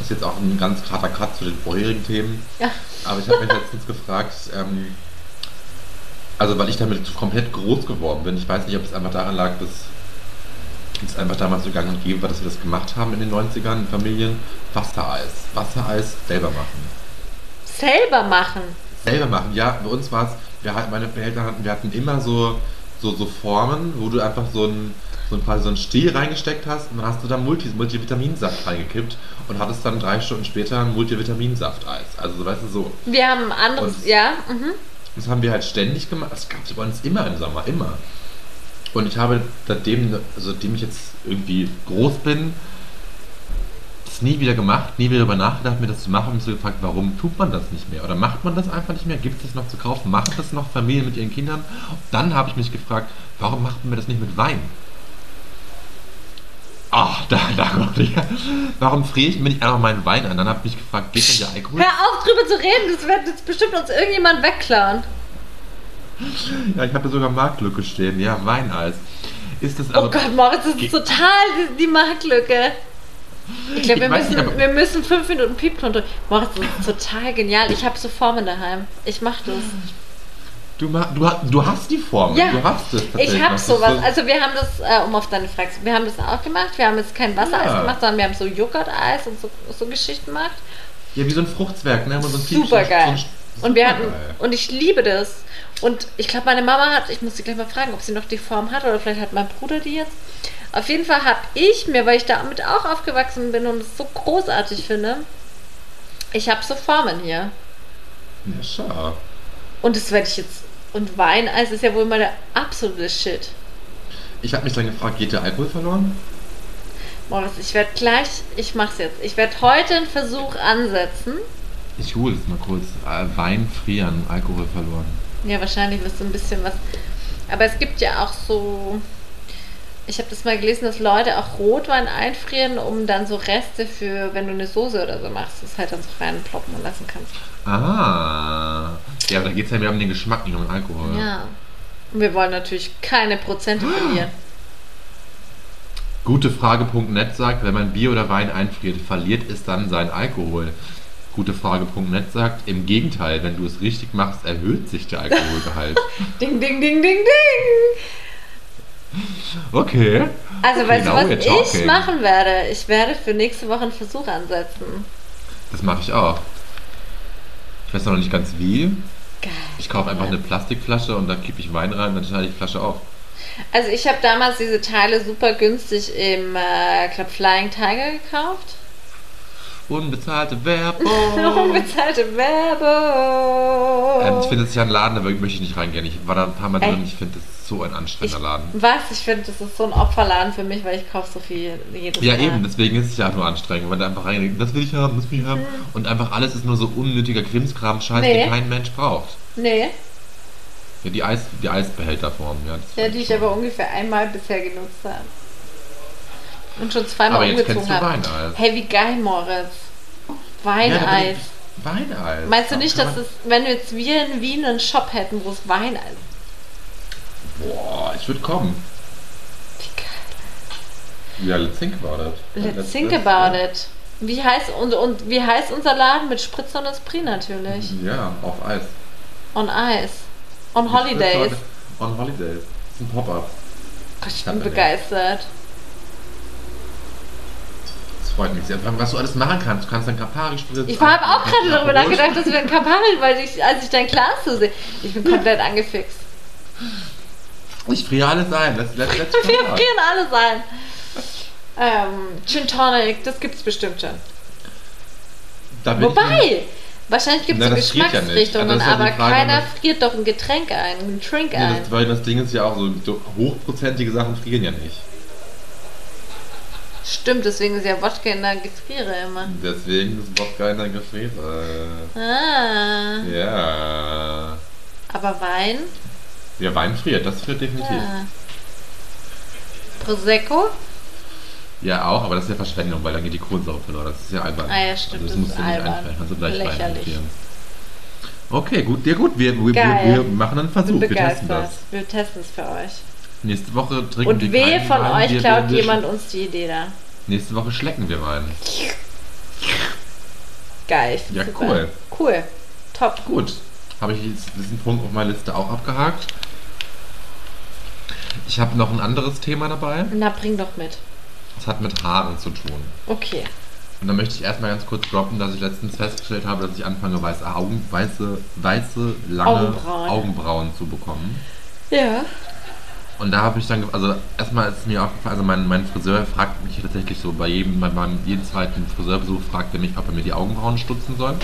Ist jetzt auch ein ganz harter Cut zu den vorherigen Themen. Ja. Aber ich habe mich letztens gefragt, ähm, also weil ich damit komplett groß geworden bin. Ich weiß nicht, ob es einfach daran lag, dass es einfach damals so gang und gäbe war, dass wir das gemacht haben in den 90ern in Familien. Wassereis. Wassereis selber machen. Selber machen. Selber machen, ja, bei uns war es, wir hatten, meine Eltern hatten, wir hatten immer so, so, so Formen, wo du einfach so ein, so ein, quasi so ein Stiel reingesteckt hast und dann hast du da Multi, Multivitaminsaft reingekippt und hattest dann drei Stunden später ein Multivitaminsaft-Eis. Also, so, weißt du, so. Wir haben ein anderes, Und- ja. Mhm. Das haben wir halt ständig gemacht. Das gab es bei uns immer im Sommer, immer. Und ich habe seitdem, also seitdem ich jetzt irgendwie groß bin, das nie wieder gemacht, nie wieder darüber nachgedacht, mir das zu machen und mich so gefragt, warum tut man das nicht mehr? Oder macht man das einfach nicht mehr? Gibt es das noch zu kaufen? Machen das noch Familien mit ihren Kindern? Dann habe ich mich gefragt, warum macht man das nicht mit Wein? Ach, da, da kommt ich. Warum friere ich mir nicht einfach meinen Wein an? Dann habe ich mich gefragt, geht denn der Alkohol? Hör auf, drüber zu reden. Das wird jetzt bestimmt uns irgendjemand wegklauen. Ja, ich habe sogar Marktlücke stehen. Ja, Weineis. Ist das Oh aber. Gott, Moritz, das ist total die, die Marktlücke. Ich glaube, wir, müssen, nicht, wir müssen fünf Minuten Piepton drücken. Moritz, das ist total genial. Ich habe so Formen daheim. Ich mach das. Du, du, du hast die Form. Ja, du hast es Ich habe sowas. so- Also wir haben das, äh, um auf deine Frage zu wir haben das auch gemacht. Wir haben jetzt kein Wassereis Ja. gemacht, sondern wir haben so Joghurt-Eis und so, so Geschichten gemacht. ja, wie so ein Fruchtzwerg, ne? So Super geil. so Und wir hatten, und ich liebe das. Und ich glaube, meine Mama hat, ich muss sie gleich mal fragen, ob sie noch die Form hat oder vielleicht hat mein Bruder die jetzt. Auf jeden Fall habe ich mir, weil ich damit auch aufgewachsen bin und es so großartig finde, ich habe so Formen hier. Ja, schau. Und das werde ich jetzt. Und Weineis ist ja wohl mal der absolute Shit. Ich habe mich dann gefragt, geht der Alkohol verloren? Moritz, ich werde gleich, ich mach's jetzt. Ich werde heute einen Versuch ansetzen. Ich hole es mal kurz. Äh, Wein frieren, Alkohol verloren. Ja, wahrscheinlich wirst du ein bisschen was. Aber es gibt ja auch so. Ich habe das mal gelesen, dass Leute auch Rotwein einfrieren, um dann so Reste für, wenn du eine Soße oder so machst, das halt dann so reinploppen und lassen kannst. Ah. Ja, da geht es ja mehr um den Geschmack, nicht um den Alkohol. Ja. Und wir wollen natürlich keine Prozente verlieren. Gutefrage.net sagt, wenn man Bier oder Wein einfriert, verliert es dann seinen Alkohol. Gutefrage.net sagt, im Gegenteil, wenn du es richtig machst, erhöht sich der Alkoholgehalt. Ding, ding, ding, ding, ding. Okay. Also, weißt du, now was ich machen werde? Ich werde für nächste Woche einen Versuch ansetzen. Das mache ich auch. Ich weiß noch nicht ganz wie. Geil. Ich kaufe einfach eine Plastikflasche und da kippe ich Wein rein und dann schneide ich die Flasche auf. Also ich habe damals diese Teile super günstig im, äh, ich glaub, Flying Tiger gekauft. Unbezahlte Werbung. Unbezahlte Werbung. ähm, ich finde, das ist ja ein Laden, da möchte ich nicht reingehen. Ich war da ein paar Mal drin. Ich finde, das ist so ein anstrengender Laden. Was? Ich finde, das ist so ein Opferladen für mich, weil ich kaufe so viel jedes Ja, Mal. eben, deswegen ist es ja auch nur anstrengend, wenn da einfach reingeht, das will ich haben, das will ich haben. Und einfach alles ist nur so unnötiger Krimskram, Scheiß, Nee. den kein Mensch braucht. Nee, Ja, die, Eis, die Eisbehälterform, ja. ja, die ich schon. aber ungefähr einmal bisher genutzt habe. Und schon zweimal Aber jetzt umgezogen habe. Weineis. Hey, wie geil, Moritz. Ja, Weineis. ich- Weineis. Meinst du nicht, dass es, wenn wir jetzt wir in Wien einen Shop hätten, wo es Weineis Boah, ich würde kommen. Wie geil. Ja, let's think about it. Let's think about it. Wie heißt, und, und wie heißt unser Laden? Mit Spritzer und Esprit natürlich. Ja, auf Eis. On Ice. On Holidays. On Holidays. Das ist ein Pop-Up. Ich bin er begeistert. Das freut mich sehr. Was du alles machen kannst. Du kannst dann Campari spritzen. Ich habe auch gerade darüber nachgedacht, dass wir ein Campari, weil ich, als ich dein Glas so sehe, ich bin komplett angefixt. Ich friere alles ein. Let's, let's, let's Wir frieren alle sein. Ähm, Gin Tonic, das gibt's bestimmt schon. Wobei, wahrscheinlich gibt es so das ja. Geschmacksrichtungen, Also das ja aber Frage, keiner das- friert doch ein Getränk ein, ein Drink Ja, ein. das, weil das Ding ist ja auch so hochprozentige Sachen frieren ja nicht. Stimmt, deswegen ist ja Wodka in der Gefriere immer. Deswegen ist Wodka in der Gefriere. Ah, Ja. aber Wein? Ja, Wein friert, das friert definitiv. Ja. Ja. Prosecco? auch, aber das ist ja Verschwendung, weil dann geht die Kohlensäure verloren. Das ist ja albern. Ah ja, stimmt, Also das das musst ist du nicht einfällen. Kannst du gleich Wein Lächerlich. frieren. Okay, gut, ja gut, wir, wir, wir, wir machen einen Versuch, wir testen das. Wir testen es für euch. Nächste Woche trinken wir Und wehe keinen von Wein, euch wir klaut jemand uns die Idee da. Nächste Woche schlecken wir Wein. Geil. Ja, super. cool. Cool. Top. Gut, habe ich diesen Punkt auf meiner Liste auch abgehakt. Ich habe noch ein anderes Thema dabei. Na, bring doch mit. Das hat mit Haaren zu tun. Okay. Und da möchte ich erstmal ganz kurz droppen, dass ich letztens festgestellt habe, dass ich anfange, weiße Augen, weiße, weiße, lange Augenbrauen. Augenbrauen zu bekommen. Ja. Und da habe ich dann, also erstmal ist mir aufgefallen, also mein, mein Friseur fragt mich tatsächlich so, bei jedem, bei meinem jeden zweiten Friseurbesuch fragt er mich, ob er mir die Augenbrauen stutzen soll.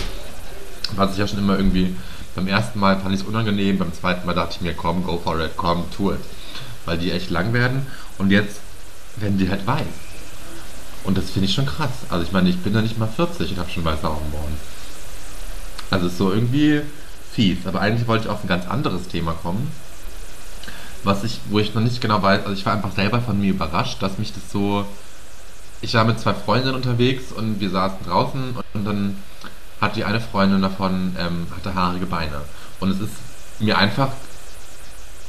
Was ich ja schon immer irgendwie, beim ersten Mal fand ich es unangenehm, beim zweiten Mal dachte ich mir, komm, go for it, komm, tu it. Weil die echt lang werden und jetzt werden die halt weiß. Und das finde ich schon krass. Also ich meine, ich bin ja nicht mal 40 und habe schon weiße Augenbrauen. Also ist so irgendwie fies. Aber eigentlich wollte ich auf ein ganz anderes Thema kommen was ich, wo ich noch nicht genau weiß, also ich war einfach selber von mir überrascht, dass mich das so. Ich war mit zwei Freundinnen unterwegs und wir saßen draußen und dann hat die eine Freundin davon ähm, hatte haarige Beine. Und es ist mir einfach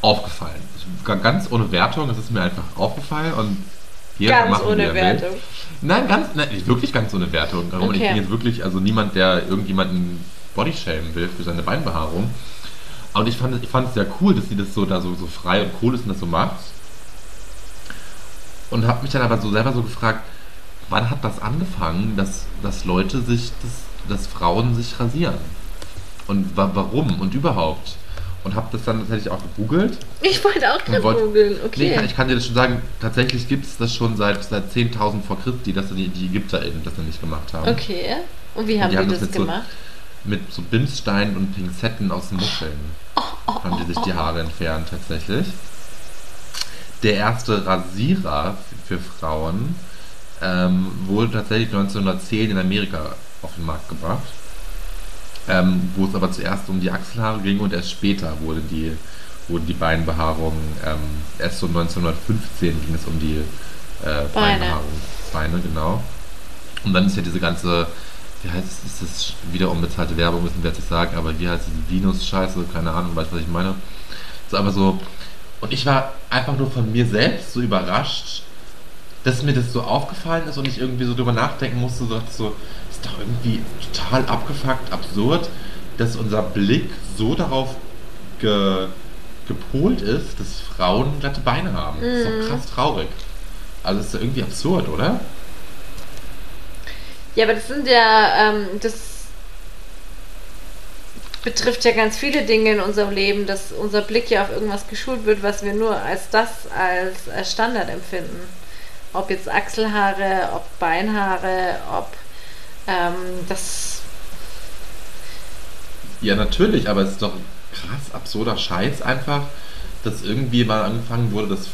aufgefallen. Ich, ga- ganz ohne Wertung, es ist mir einfach aufgefallen und jeder Ganz ohne er will. Wertung. Nein, ganz, nein, wirklich ganz ohne Wertung. Und ich Okay. bin jetzt wirklich, also niemand, der irgendjemanden bodyshamen will für seine Beinbehaarung. Und ich fand, es- ich fand es sehr cool, dass sie das so da so, so frei und cool ist und das so macht. Und habe mich dann aber so selber so gefragt, wann hat das angefangen, dass, dass Leute sich, dass, dass Frauen sich rasieren? Und wa warum und überhaupt? und habe das dann tatsächlich auch gegoogelt. Ich wollte auch gerade googeln, Nee, okay. kann, ich kann dir das schon sagen, tatsächlich gibt es das schon seit, seit 10.000 vor Christi, dass die, die ÄgypterInnen das nicht gemacht haben. okay. Und wie haben die die, haben das das, mit so- gemacht? Mit so Bimssteinen und Pinzetten aus Muscheln haben die sich die Haare entfernt tatsächlich. Der erste Rasierer für Frauen ähm, wurde tatsächlich 1910 in Amerika auf den Markt gebracht. Ähm, wo es aber zuerst um die Achselhaare ging und erst später wurde die, wurden die Beinbehaarung, ähm, erst so 1915 ging es um die äh, Beine. Beinbehaarung. Beine, genau. Und dann ist ja diese ganze, wie heißt es, ist das wieder unbezahlte Werbung, müssen wir jetzt nicht sagen, aber wie heißt es, Venus-Scheiße, keine Ahnung, weißt du, was ich meine? So, aber so, und ich war einfach nur von mir selbst so überrascht, dass mir das so aufgefallen ist und ich irgendwie so drüber nachdenken musste, so, so ist doch irgendwie total abgefuckt, absurd, dass unser Blick so darauf ge, gepolt ist, dass Frauen glatte Beine haben. Das ist Mhm. so krass traurig. Also ist ja irgendwie absurd, oder? Ja, aber das sind ja, ähm, das betrifft ja ganz viele Dinge in unserem Leben, dass unser Blick ja auf irgendwas geschult wird, was wir nur als das als, als Standard empfinden. Ob jetzt Achselhaare, ob Beinhaare, ob ähm, das. Ja, natürlich, aber es ist doch krass absurder Scheiß einfach, dass irgendwie mal angefangen wurde, dass,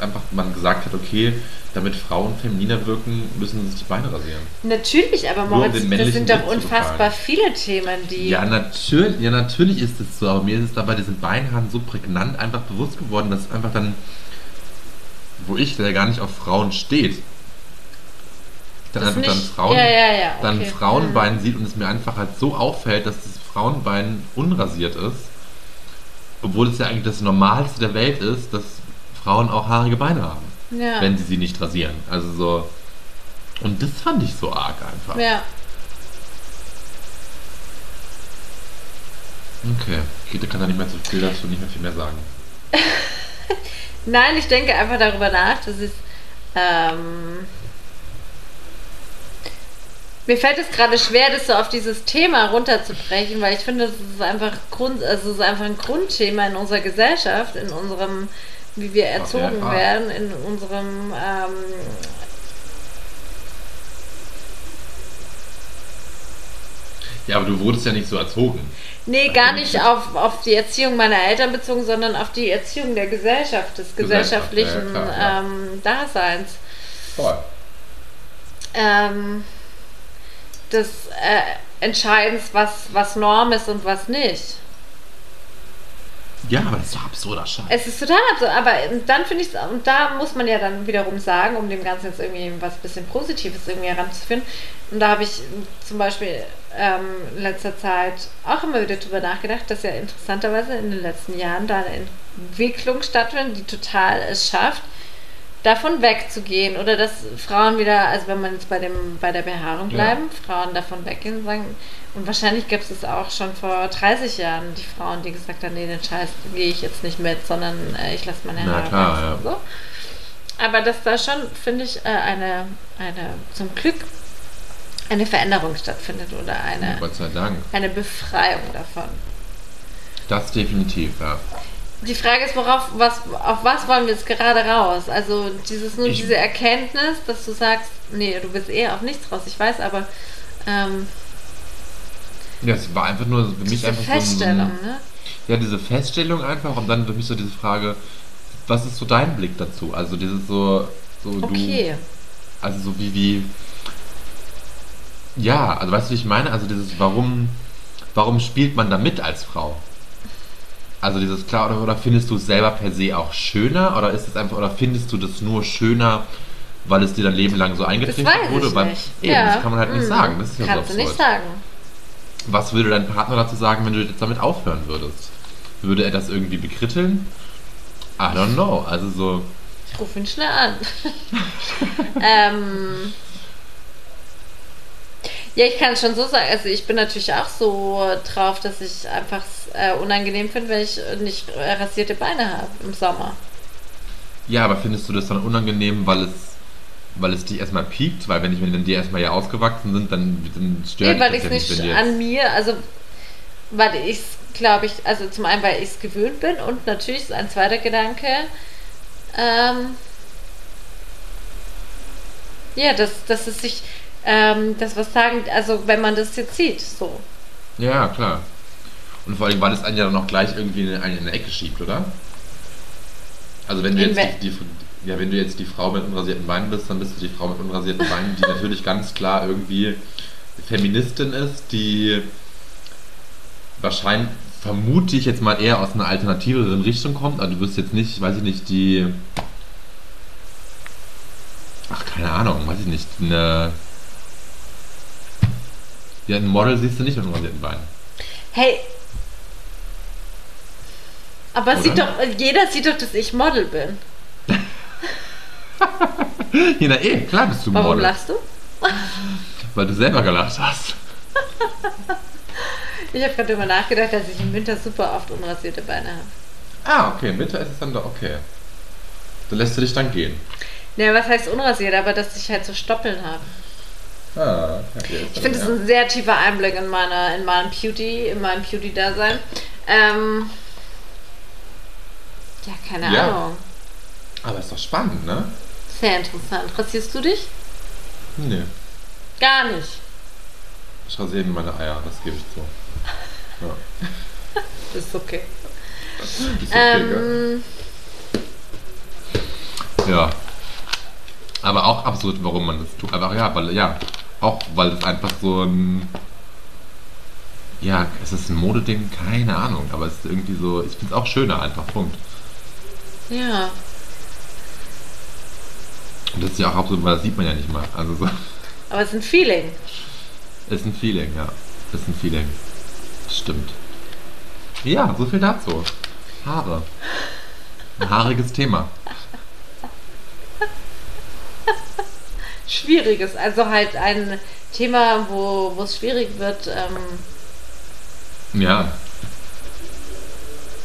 einfach man gesagt hat, okay, damit Frauen femininer wirken, müssen sie sich die Beine rasieren. Natürlich, aber um Moritz, den das sind doch unfassbar viele Themen, die. Ja, natürlich, ja, natürlich ist es so, aber mir ist es da bei diesen Beinhaaren so prägnant einfach bewusst geworden, dass einfach dann, wo ich, der gar nicht auf Frauen steht, dann das einfach dann nicht- Frauen, ja, ja, ja, dann okay. Frauenbein sieht und es mir einfach halt so auffällt, dass das Frauenbein unrasiert ist, obwohl es ja eigentlich das Normalste der Welt ist, dass Frauen auch haarige Beine haben. Ja. wenn sie sie nicht rasieren. Also so, und das fand ich so arg einfach. ja. Okay, Kita kann da nicht mehr so viel dazu, nicht mehr viel mehr sagen. Nein, ich denke einfach darüber nach, dass es. Ähm, mir fällt es gerade schwer, das so auf dieses Thema runterzubrechen, weil ich finde, es ist einfach Grund, also es ist einfach ein Grundthema in unserer Gesellschaft, in unserem, wie wir erzogen werden, in unserem ähm, Ja, aber du wurdest ja nicht so erzogen. Nee, Ach, gar du nicht auf, auf die Erziehung meiner Eltern bezogen, sondern auf die Erziehung der Gesellschaft, des Gesellschaft, gesellschaftlichen ja, klar. Ähm, Daseins. Voll. ähm, des äh, Entscheidens, was, was Norm ist und was nicht. Ja, aber das ist doch absurder Scheiß. Es ist total absurd, aber dann finde ich es, und da muss man ja dann wiederum sagen, um dem Ganzen jetzt irgendwie was bisschen Positives irgendwie heranzuführen. Und da habe ich zum Beispiel ähm, in letzter Zeit auch immer wieder drüber nachgedacht, dass ja interessanterweise in den letzten Jahren da eine Entwicklung stattfindet, die total es schafft, davon wegzugehen oder dass Frauen wieder, also wenn man jetzt bei dem bei der Behaarung Ja. bleiben, Frauen davon weggehen und sagen, und wahrscheinlich gab es es auch schon vor 30 Jahren, die Frauen, die gesagt haben, nee, den Scheiß gehe ich jetzt nicht mit, sondern äh, ich lasse meine Na Haare klar, ja. und so. Aber dass da schon, finde ich, äh, eine, eine, zum Glück eine Veränderung stattfindet oder eine, Gott sei Dank. eine Befreiung davon. Das definitiv, ja. Die Frage ist, worauf, was, auf was wollen wir jetzt gerade raus? Also dieses nur Ich- diese Erkenntnis, dass du sagst, nee, du bist eher auf nichts raus, ich weiß, aber ähm, Ja, es war einfach nur für mich diese einfach so ein- Feststellung, ne? Ja, diese Feststellung einfach und dann für mich so diese Frage, was ist so dein Blick dazu? Also dieses so, so Okay. du, also so wie, wie, ja, also weißt du, wie ich meine? Also dieses, warum, warum spielt man da mit als Frau? Also dieses klar, oder, oder findest du es selber per se auch schöner oder ist es einfach, oder findest du das nur schöner, weil es dir dein Leben lang so eingetrichtert wurde? ich weil, nicht. Eben, ja. das kann man halt nicht mhm. sagen. Das ist ja Kannst so du nicht sagen. Was würde dein Partner dazu sagen, wenn du jetzt damit aufhören würdest? Würde er das irgendwie bekritteln? I don't know. Also so. Ich rufe ihn schnell an. ähm, ja, ich kann schon so sagen, also ich bin natürlich auch so drauf, dass ich einfach äh, unangenehm finde, wenn ich nicht rasierte Beine habe im Sommer. Ja, aber findest du das dann unangenehm, weil es, weil es dich erstmal piekt? Weil wenn ich wenn die erstmal ja ausgewachsen sind, dann, dann stört Nee, weil ich ja es nicht, an mir, also weil ich es glaube ich, also zum einen, weil ich es gewöhnt bin und natürlich ist ein zweiter Gedanke, ähm, ja, dass, dass es sich, ähm, das was sagen, also wenn man das jetzt sieht, so. Ja, klar. Und vor allem, weil es einen ja dann noch gleich irgendwie in eine, in eine Ecke schiebt, oder? Also wenn du In jetzt die, die, ja, wenn du jetzt die Frau mit unrasierten Beinen bist, dann bist du die Frau mit unrasierten Beinen, die natürlich ganz klar irgendwie Feministin ist, die wahrscheinlich, vermute ich jetzt mal eher aus einer alternativeren Richtung kommt. Also du wirst jetzt nicht, weiß ich nicht, die Ach, keine Ahnung, weiß ich nicht, eine ja, ein Model siehst du nicht mit unrasierten Beinen. Hey. Aber Oder? sieht doch, jeder sieht doch, dass ich Model bin. Ja, na eh, klar bist du Warum Model. lachst du? Weil du selber gelacht hast. Ich habe gerade darüber nachgedacht, dass ich im Winter super oft unrasierte Beine habe. Ah, okay, im Winter ist es dann doch okay. Da lässt du dich dann gehen. Naja, was heißt unrasiert? Aber dass ich halt so Stoppeln habe. Ah, okay. Ich finde, das ist ein sehr tiefer Einblick in, meine, in meinem Beauty, in meinem Beauty-Dasein. Ähm, ja, keine Ja. Ahnung. Aber ist doch spannend, ne? Sehr interessant. Rasierst du dich? Nee. Gar nicht. Ich rasiere mir meine Eier, das gebe ich zu. Ja. Das ist okay. Ist okay, gell? Ähm, Ja. Aber auch absurd, warum man das tut. Aber ja, weil, ja, auch weil das einfach so ein. Ja, ist es ein Modeding? Keine Ahnung. Aber es ist irgendwie so. Ich finde es auch schöner, einfach. Punkt. ja. Und das ist ja auch absurd, weil das sieht man ja nicht mal. Also so. Aber es ist ein Feeling. Ist ein Feeling, ja. Ist ein Feeling. Stimmt. Ja, so viel dazu. Haare. Ein haariges Thema. Schwieriges. Also halt ein Thema, wo es schwierig wird. Ähm, Ja.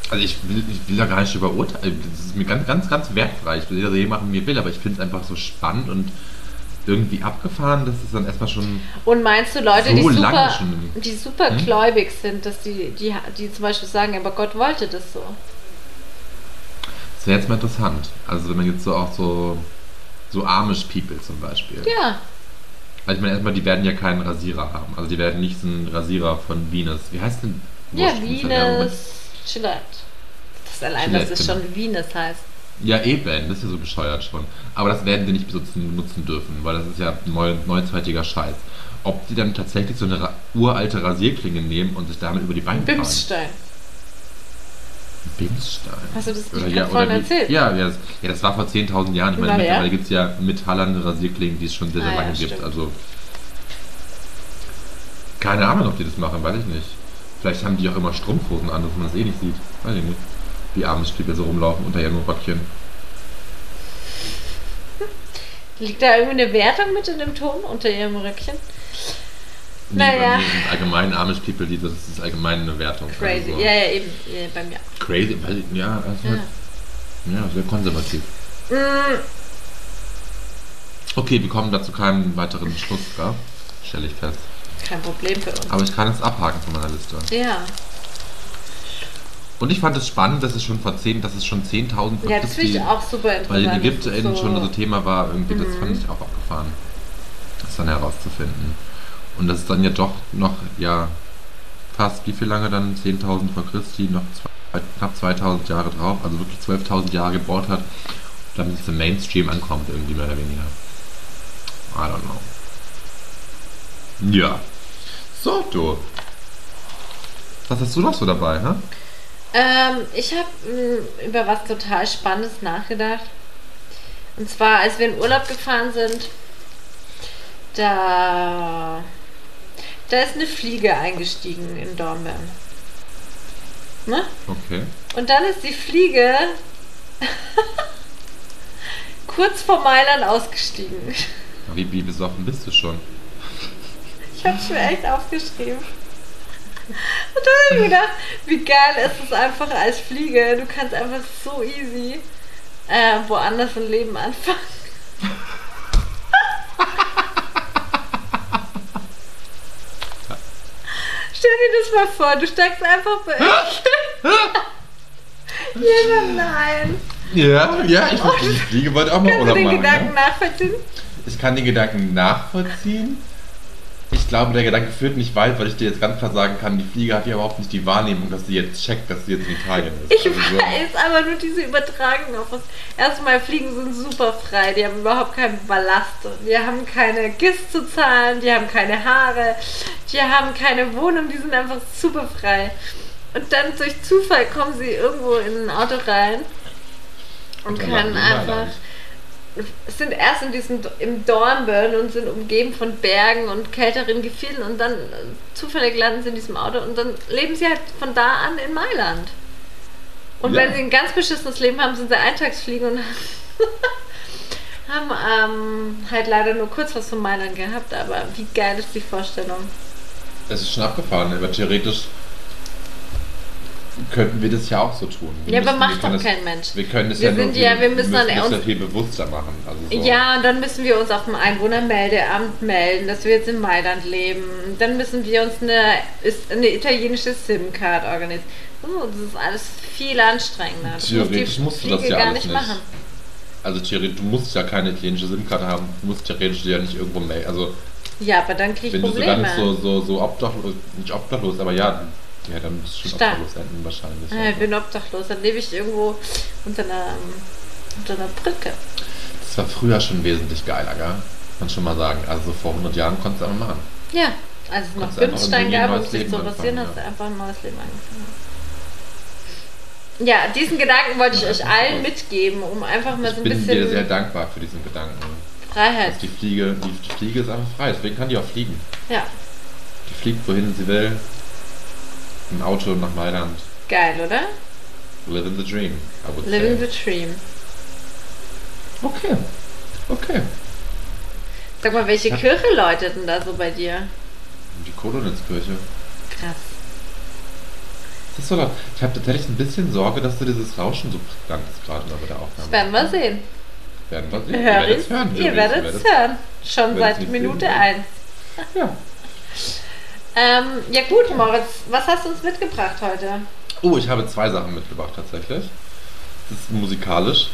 Also ich will, ich will da gar nicht drüber urteilen. Das ist mir ganz, ganz, ganz wertfrei. Ich will jeder sehen machen, wie er will, aber ich finde es einfach so spannend und irgendwie abgefahren, dass es dann erstmal schon. Und meinst du Leute, So die super, schon. die super Hm? gläubig sind, dass die, die, die zum Beispiel sagen, aber Gott wollte das so. Das wäre jetzt mal interessant. Also wenn man jetzt so auch so. So Amish People zum Beispiel. Ja, Also ich meine erstmal, die werden ja keinen Rasierer haben. Also die werden nicht so einen Rasierer von Venus. Wie heißt denn? ja, Venus, Gillette. Das allein, dass es genau. schon Venus heißt. Ja, eben, das ist ja so bescheuert schon. Aber das werden sie nicht benutzen, benutzen dürfen, weil das ist ja neu, neuzeitiger Scheiß. Ob die dann tatsächlich so eine ra uralte Rasierklinge nehmen und sich damit über die Beine fahren? Bimsstein. Bimsstein. Hast du das Oder, ja, vorhin erzählt? Ja, ja, das, ja, das war vor 10.000 Jahren. Ich meine, Na ja. mittlerweile gibt es ja metallerne Rasierklingen, die es schon sehr, sehr Ah, ja, lange gibt. stimmt. Also, keine Ahnung, ob die das machen, weiß ich nicht. Vielleicht haben die auch immer Strumpfhosen an, dass man das eh nicht sieht. Weiß ich nicht. Wie arme Stiefel so rumlaufen unter ihren Röckchen. Liegt da irgendwie eine Wertung mit in dem Ton unter ihrem Röckchen? Nee, Naja. allgemein Amish People, die, das ist allgemein eine Wertung. Crazy. Also, Ja, ja, eben. Ja, bei mir. Crazy, weil, ja, also, ja. sehr konservativ. Mm, Okay, wir kommen dazu keinen weiteren Schluss, gell? stelle ich fest. kein Problem für uns. Aber ich kann es abhaken von meiner Liste. Ja. Und ich fand es spannend, dass es schon vor 10, dass es schon 10.000 vor Ja, das finde ich auch super interessant. Weil in Das Ägypten ist schon so Thema war, irgendwie, das fand ich auch abgefahren. Das dann herauszufinden. Und das ist dann ja doch noch, ja, fast wie viel lange dann? 10.000 vor Christi, noch zwei, knapp 2.000 Jahre drauf, also wirklich 12.000 Jahre gebaut hat, damit es im Mainstream ankommt, irgendwie mehr oder weniger. I don't know. Ja. So, du. Was hast du noch so dabei, hä? Ähm, ich habe über was total Spannendes nachgedacht. Und zwar, als wir in Urlaub gefahren sind, da, da ist eine Fliege eingestiegen in Dornbirn. Ne? Okay. Und dann ist die Fliege kurz vor Mailand ausgestiegen. Wie, wie besoffen bist du schon? Ich habe es mir echt aufgeschrieben. Und dann habe ich gedacht, wie geil ist es einfach als Fliege. Du kannst einfach so easy äh, woanders ein Leben anfangen. Stell dir das mal vor, du steigst einfach bei Ja, nein. Ja, ja, ich die Fliege wollte auch mal Kannst du Urlaub den machen. Gedanken Ja? nachvollziehen? Ich kann den Gedanken nachvollziehen. Ich glaube, der Gedanke führt nicht weit, weil ich dir jetzt ganz klar sagen kann, die Fliege hat ja überhaupt nicht die Wahrnehmung, dass sie jetzt checkt, dass sie jetzt in Italien ist. Ich Also so- weiß, aber nur diese Übertragung auf uns. Erstmal, Fliegen sind super frei, die haben überhaupt keinen Ballast. Die haben keine GIS zu zahlen, die haben keine Haare, die haben keine Wohnung, die sind einfach super frei. Und dann durch Zufall kommen sie irgendwo in ein Auto rein und dann können einfach. Sind erst in diesem im Dornbirn und sind umgeben von Bergen und kälteren Gefilden und dann äh, zufällig landen sie in diesem Auto und dann leben sie halt von da an in Mailand. Und Ja. wenn sie ein ganz beschissenes Leben haben, sind sie Eintagsfliegen und haben ähm, halt leider nur kurz was von Mailand gehabt, aber wie geil ist die Vorstellung? Es ist schon abgefahren, aber theoretisch könnten wir das ja auch so tun. Wir Ja, aber müssen- macht wir können doch das- kein Mensch. Wir können es Wir ja nur sind ja- viel, wir müssen müssen dann das ja uns- viel bewusster machen. Also so. Ja, und dann müssen wir uns auf dem Einwohnermeldeamt melden, dass wir jetzt in Mailand leben. Dann müssen wir uns eine, ist eine italienische SIM-Card organisieren. Oh, das ist alles viel anstrengender. Theoretisch musst du das ja gar alles nicht machen. Also theoretisch, du musst ja keine italienische SIM-Karte haben, du musst theoretisch ja nicht irgendwo melden. Also Ja, aber dann krieg ich wenn du sogar Probleme. nicht so, so, so obdachlos, nicht obdachlos, aber ja, ja dann bist du schon Stark. obdachlos enden wahrscheinlich. Ah, ich bin obdachlos, dann lebe ich irgendwo unter einer, unter einer Brücke. Das war früher schon wesentlich geiler, gell? Kann schon mal sagen. Also vor 100 Jahren konntest du einfach machen. Ja, als es noch Kannst einfach Bünstein irgendwie ein gab, neues sich zu rasieren, hast du ja. einfach ein neues Leben angefangen. Ja, diesen Gedanken wollte ich Ja, euch allen ist mitgeben, um einfach mal Ich so ein bin dir sehr bisschen dankbar für diesen Gedanken. Freiheit. Dass die Fliege, die Fliege ist einfach frei, deswegen kann die auch fliegen. Ja, Die fliegt wohin sie will. Ein Auto nach Mailand. geil, oder? Living the dream, I would Living the dream. Okay. Okay. Sag mal, welche Ja. Kirche läutet denn da so bei dir? Die Kolonitzkirche. Krass. Das ist so laut. Ich habe tatsächlich ein bisschen Sorge, dass du dieses Rauschen so prägnant ist gerade bei der Das Aufnahme. werden wir sehen. Werden wir sehen. Hören werdet es hören. Ihr werdet es hören. Schon seit Minute sehen. 1. Ja. Ähm, ja gut, Moritz, was hast du uns mitgebracht heute? Oh, ich habe zwei Sachen mitgebracht tatsächlich. Das ist musikalisch.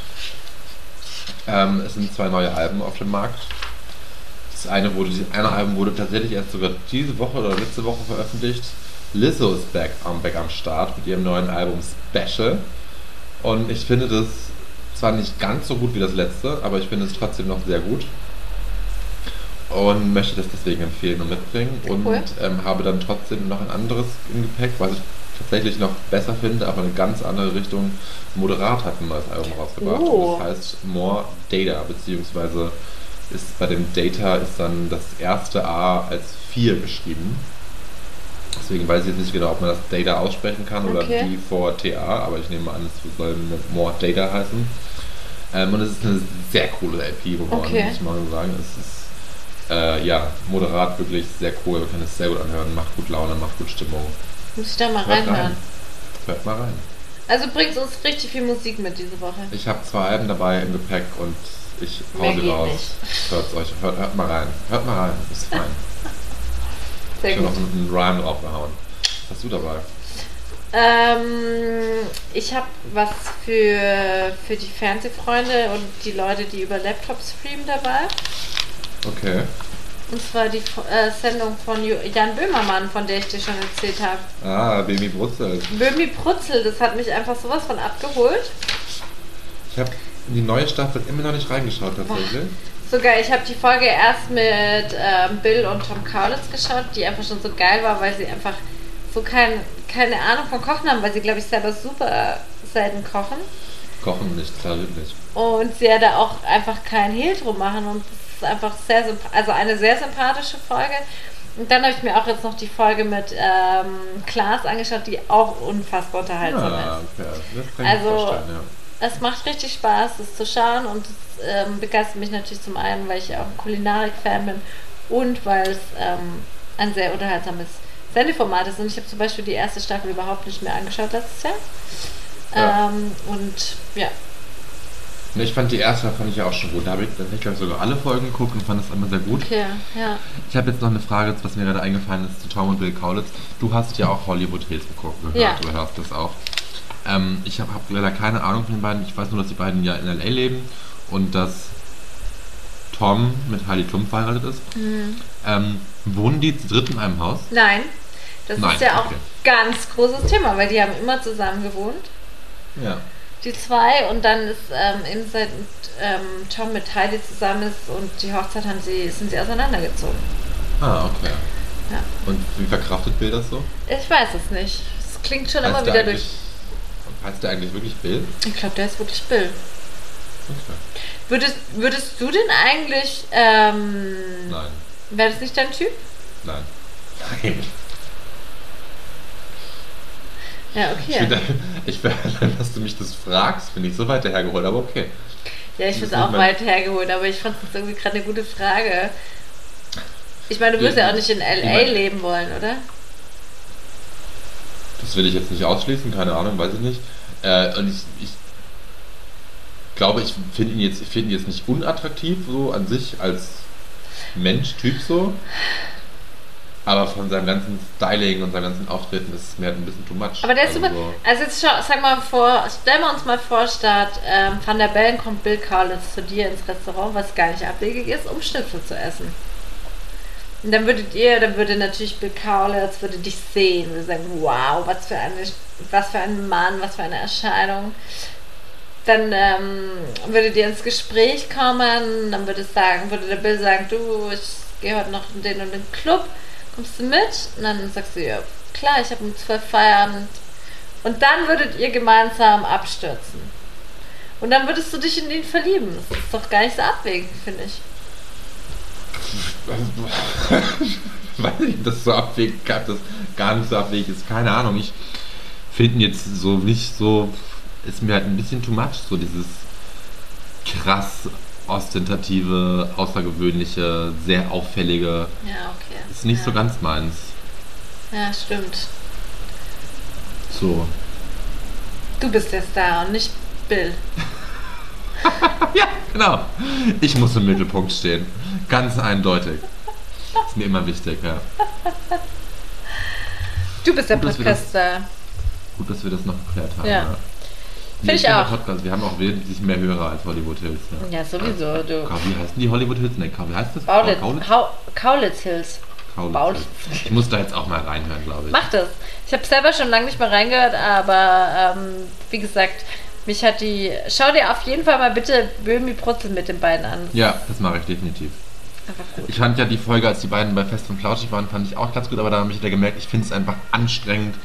Ähm, es sind zwei neue Alben auf dem Markt. Das eine wurde, das eine Album wurde tatsächlich erst sogar diese Woche oder letzte Woche veröffentlicht. Lizzo ist back am, back am Start mit ihrem neuen Album Special. Und ich finde das zwar nicht ganz so gut wie das letzte, aber ich finde es trotzdem noch sehr gut. Und möchte das deswegen empfehlen und mitbringen. Und Cool. ähm, habe dann trotzdem noch ein anderes im Gepäck, was ich tatsächlich noch besser finde, aber eine ganz andere Richtung. Moderat hat ein neues Album rausgebracht. Oh. Das heißt More Data, beziehungsweise ist bei dem Data ist dann das erste A als 4 geschrieben. Deswegen weiß ich jetzt nicht genau, ob man das Data aussprechen kann oder Okay. D vor TA, aber ich nehme an, es soll More Data heißen. Ähm, und es ist eine sehr coole LP geworden, Okay. muss ich mal sagen. Es ist äh, ja moderat wirklich sehr cool, man kann es sehr gut anhören, macht gut Laune, macht gut Stimmung. Muss ich da mal Hört reinhören. rein. Hört mal rein. Also bringst uns richtig viel Musik mit diese Woche. Ich habe zwei Alben dabei im Gepäck und ich hau Mehr sie raus. Hört's euch, hört, hört mal rein. Hört mal rein, ist fein. Sehr Ich habe noch einen, einen Rhyme draufgehauen. Was hast du dabei? Ähm, ich habe was für, für die Fernsehfreunde und die Leute, die über Laptops streamen dabei. Okay. Und zwar die äh, Sendung von Jan Böhmermann, von der ich dir schon erzählt habe. Ah, Baby Brutzel. Böhmi Prutzel, das hat mich einfach sowas von abgeholt. Ich habe in die neue Staffel immer noch nicht reingeschaut tatsächlich. Sogar, ich habe die Folge erst mit ähm, Bill und Tom Kaulitz geschaut, die einfach schon so geil war, weil sie einfach so kein, keine Ahnung von Kochen haben, weil sie, glaube ich, selber super selten kochen. Kochen nicht, klar, wirklich. Und sie ja da auch einfach keinen Hehl drum machen. Und das ist einfach sehr, also eine sehr sympathische Folge. Und dann habe ich mir auch jetzt noch die Folge mit ähm, Klaas angeschaut, die auch unfassbar unterhaltsam Ah, ist. okay. Das kann ich Also- mir vorstellen, ja. Es macht richtig Spaß, das zu schauen und es ähm, begeistert mich natürlich zum einen, weil ich auch ein Kulinarik-Fan bin und weil es ähm, ein sehr unterhaltsames Sendeformat ist. Und ich habe zum Beispiel die erste Staffel überhaupt nicht mehr angeschaut letztes Jahr. Ja. Ähm, und ja, Ne, ich fand die erste fand ich ja auch schon gut. Da habe ich, da hab ich glaube ich sogar alle Folgen geguckt und fand es immer sehr gut. Okay, ja. Ich habe jetzt noch eine Frage, was mir gerade eingefallen ist zu Tom und Bill Kaulitz. Du hast ja auch Hollywood Hills geguckt, gehört, Ja. du hörst das auch. Ähm, ich habe hab leider keine Ahnung von den beiden. Ich weiß nur, dass die beiden ja in L.A. leben und dass Tom mit Heidi Klum verheiratet ist. Mhm. Ähm, wohnen die zu dritt in einem Haus? Nein, das Nein, ist ja auch okay. ganz großes Thema, weil die haben immer zusammen gewohnt, Ja. Die zwei. Und dann ist ähm, eben seit ähm, Tom mit Heidi zusammen ist und die Hochzeit haben sie, sind sie auseinandergezogen. Ah, okay. Ja. Und wie verkraftet Bill das so? Ich weiß es nicht. Es klingt schon immer Heißt der wieder durch. Heißt der eigentlich wirklich Bill? Ich glaube, der ist wirklich Bill. Okay. Würdest, würdest du denn eigentlich, ähm, Nein. wäre das nicht dein Typ? Nein. Nein. Ja, Ich okay. ich finde, dass du mich das fragst, finde ich so weit hergeholt, aber okay. Ja, ich finde es auch mein- weit hergeholt, aber ich fand es irgendwie gerade eine gute Frage. Ich meine, du wirst Ja, ja auch nicht in ich L.A. mein- leben wollen, oder? Das will ich jetzt nicht ausschließen, keine Ahnung, weiß ich nicht. Äh, und ich, ich glaube, ich finde ihn jetzt, ich finde ihn jetzt nicht unattraktiv so an sich als Mensch, Typ so. Aber von seinem ganzen Styling und seinem ganzen Auftreten ist es mir halt ein bisschen too much. Aber der ist also super. so- Also jetzt schau, sag mal vor, stellen wir uns mal vor, statt ähm, Van der Bellen kommt Bill Kaulitz zu dir ins Restaurant, was gar nicht abwegig ist, um Schnitzel zu essen. Und dann würdet ihr, dann würde natürlich Bill Kaulitz, würde dich sehen, würde sagen, wow, was für eine, was für ein Mann, was für eine Erscheinung. Dann ähm, würdet ihr ins Gespräch kommen, dann würde es sagen, würde der Bill sagen, du, ich gehe heute noch in den und den Club, kommst du mit? Und dann sagst du, ja, klar, ich habe um 12 Feierabend. Und dann würdet ihr gemeinsam abstürzen. Und dann würdest du dich in ihn verlieben. Das ist doch gar nicht so abwegig, finde ich. weiß nicht, ob das so abwegig, ob das gar nicht so abwegig ist, keine Ahnung. Ich finde jetzt so nicht so, ist mir halt ein bisschen too much, so dieses krass ostentative, außergewöhnliche, sehr auffällige, Ja, okay. ist nicht ja. so ganz meins. Ja, stimmt. So. Du bist der Star und nicht Bill. Ja, genau. Ich muss im Mittelpunkt stehen. Ganz eindeutig. Ist mir immer wichtig, ja. Du bist der Podcaster. Gut, dass wir das noch geklärt haben. Ja. Ja. Find ich auch. Podcast. Wir haben auch wesentlich mehr Hörer als Hollywood Hills. Ja, Ja, sowieso. Du. Ka- Wie heißen die Hollywood Hills? Ne, Ka- wie heißt das? Baulitz, Kaulitz? Kaulitz Hills. Kaulitz. Baulitz. Ich muss da jetzt auch mal reinhören, glaube ich. Mach das. Ich habe selber schon lange nicht mehr reingehört, aber ähm, wie gesagt, mich hat die. Schau dir auf jeden Fall mal bitte Böhmi Brutzel mit den beiden an. Ja, das mache ich definitiv. Ich fand ja die Folge, als die beiden bei Fest und Flauschig waren, fand ich auch ganz gut, aber da habe ich wieder gemerkt, ich finde es einfach anstrengend,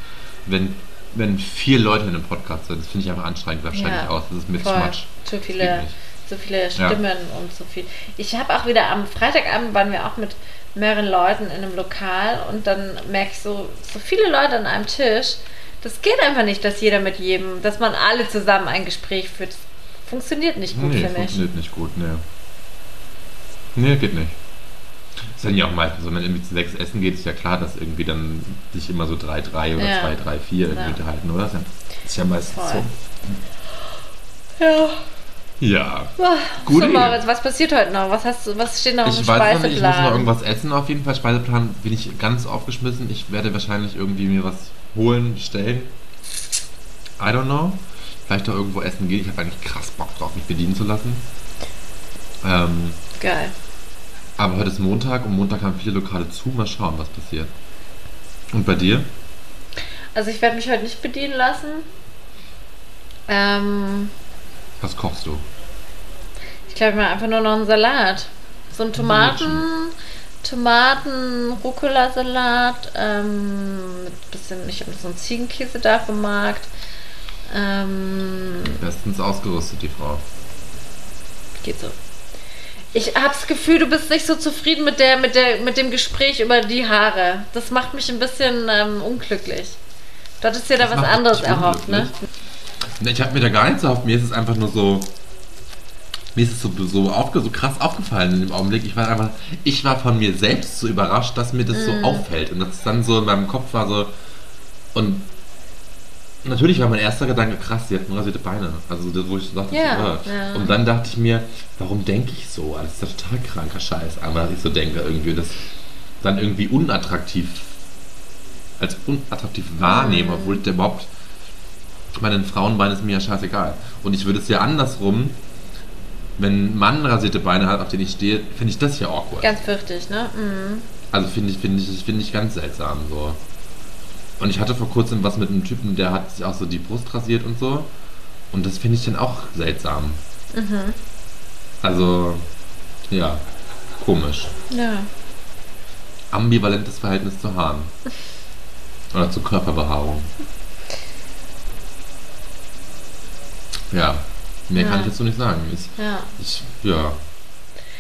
wenn, wenn vier Leute in einem Podcast sind. Das finde ich einfach anstrengend, da steige Ja, ich aus. Das ist mir zu Voll. much. Zu Das viele, zu viele Stimmen und so viel. Ich habe auch wieder am Freitagabend waren wir auch mit mehreren Leuten in einem Lokal und dann merke ich so, so viele Leute an einem Tisch. Das geht einfach nicht, dass jeder mit jedem, dass man alle zusammen ein Gespräch führt. Das funktioniert nicht gut, nee, finde ich. funktioniert nicht gut, nee. Nee, geht nicht. Das ist ja auch meistens so, wenn man irgendwie zu sechs essen geht, ist ja klar, dass irgendwie dann sich immer so 3-3 oder Ja. 2-3-4 irgendwie Ja. unterhalten, oder? Das ist ja- ist ja meistens Voll. so. Ja. Ja. Ah, Gute so. Moritz, was passiert heute noch? Was, hast du, was steht noch im Ich weiß noch nicht, ich muss noch Speiseplan? irgendwas essen auf jeden Fall. Speiseplan bin ich ganz aufgeschmissen. Ich werde wahrscheinlich irgendwie mir was holen, bestellen. I don't know. Vielleicht auch irgendwo essen gehen. Ich habe eigentlich krass Bock drauf, mich bedienen zu lassen. Ähm, Geil. Aber heute ist Montag und Montag haben viele Lokale zu. Mal schauen, was passiert. Und bei dir? Also ich werde mich heute nicht bedienen lassen. Ähm, Was kochst du? ich glaube, ich mache einfach nur noch einen Salat. So einen Tomaten, Tomaten, Rucola-Salat, ähm, mit bisschen, ich habe so einen Ziegenkäse da vom Markt. Ähm, Bestens ausgerüstet, die Frau. geht so. Ich habe das Gefühl, du bist nicht so zufrieden mit, der, mit, der, mit dem Gespräch über die Haare. Das macht mich ein bisschen ähm, unglücklich. Du hattest dir da Das was anderes erhofft, ne? Ne, Ich habe mir da gar nichts erhofft. Mir ist es einfach nur so. Mir ist es so, so, aufge, so krass aufgefallen in dem Augenblick. Ich war einfach, ich war von mir selbst so überrascht, dass mir das Mm. so auffällt. Und das dann so in meinem Kopf war so. Und Natürlich war mein erster Gedanke, krass, sie hat rasierte Beine. Also, das, wo ich dachte, Ja, so, äh. ja. Und dann dachte ich mir, warum denke ich so? Das ist ja total kranker Scheiß. Aber dass ich so denke, irgendwie, das dann irgendwie unattraktiv, als unattraktiv wahrnehme, obwohl ich der überhaupt, ich meine, ein Frauenbein ist mir ja scheißegal. Und ich würde es ja andersrum, wenn ein Mann rasierte Beine hat, auf denen ich stehe, finde ich das ja awkward. Ganz fürchtig, ne? Mhm. Also finde ich, finde ich, finde ich ganz seltsam so. Und ich hatte vor kurzem was mit einem Typen, der hat sich auch so die Brust rasiert und so. Und das finde ich dann auch seltsam. Mhm. Also, ja, komisch. Ja. Ambivalentes Verhältnis zu Haaren. Oder zu Körperbehaarung. Ja, mehr Ja. kann ich jetzt so nicht sagen. Ich, Ja. ich ja.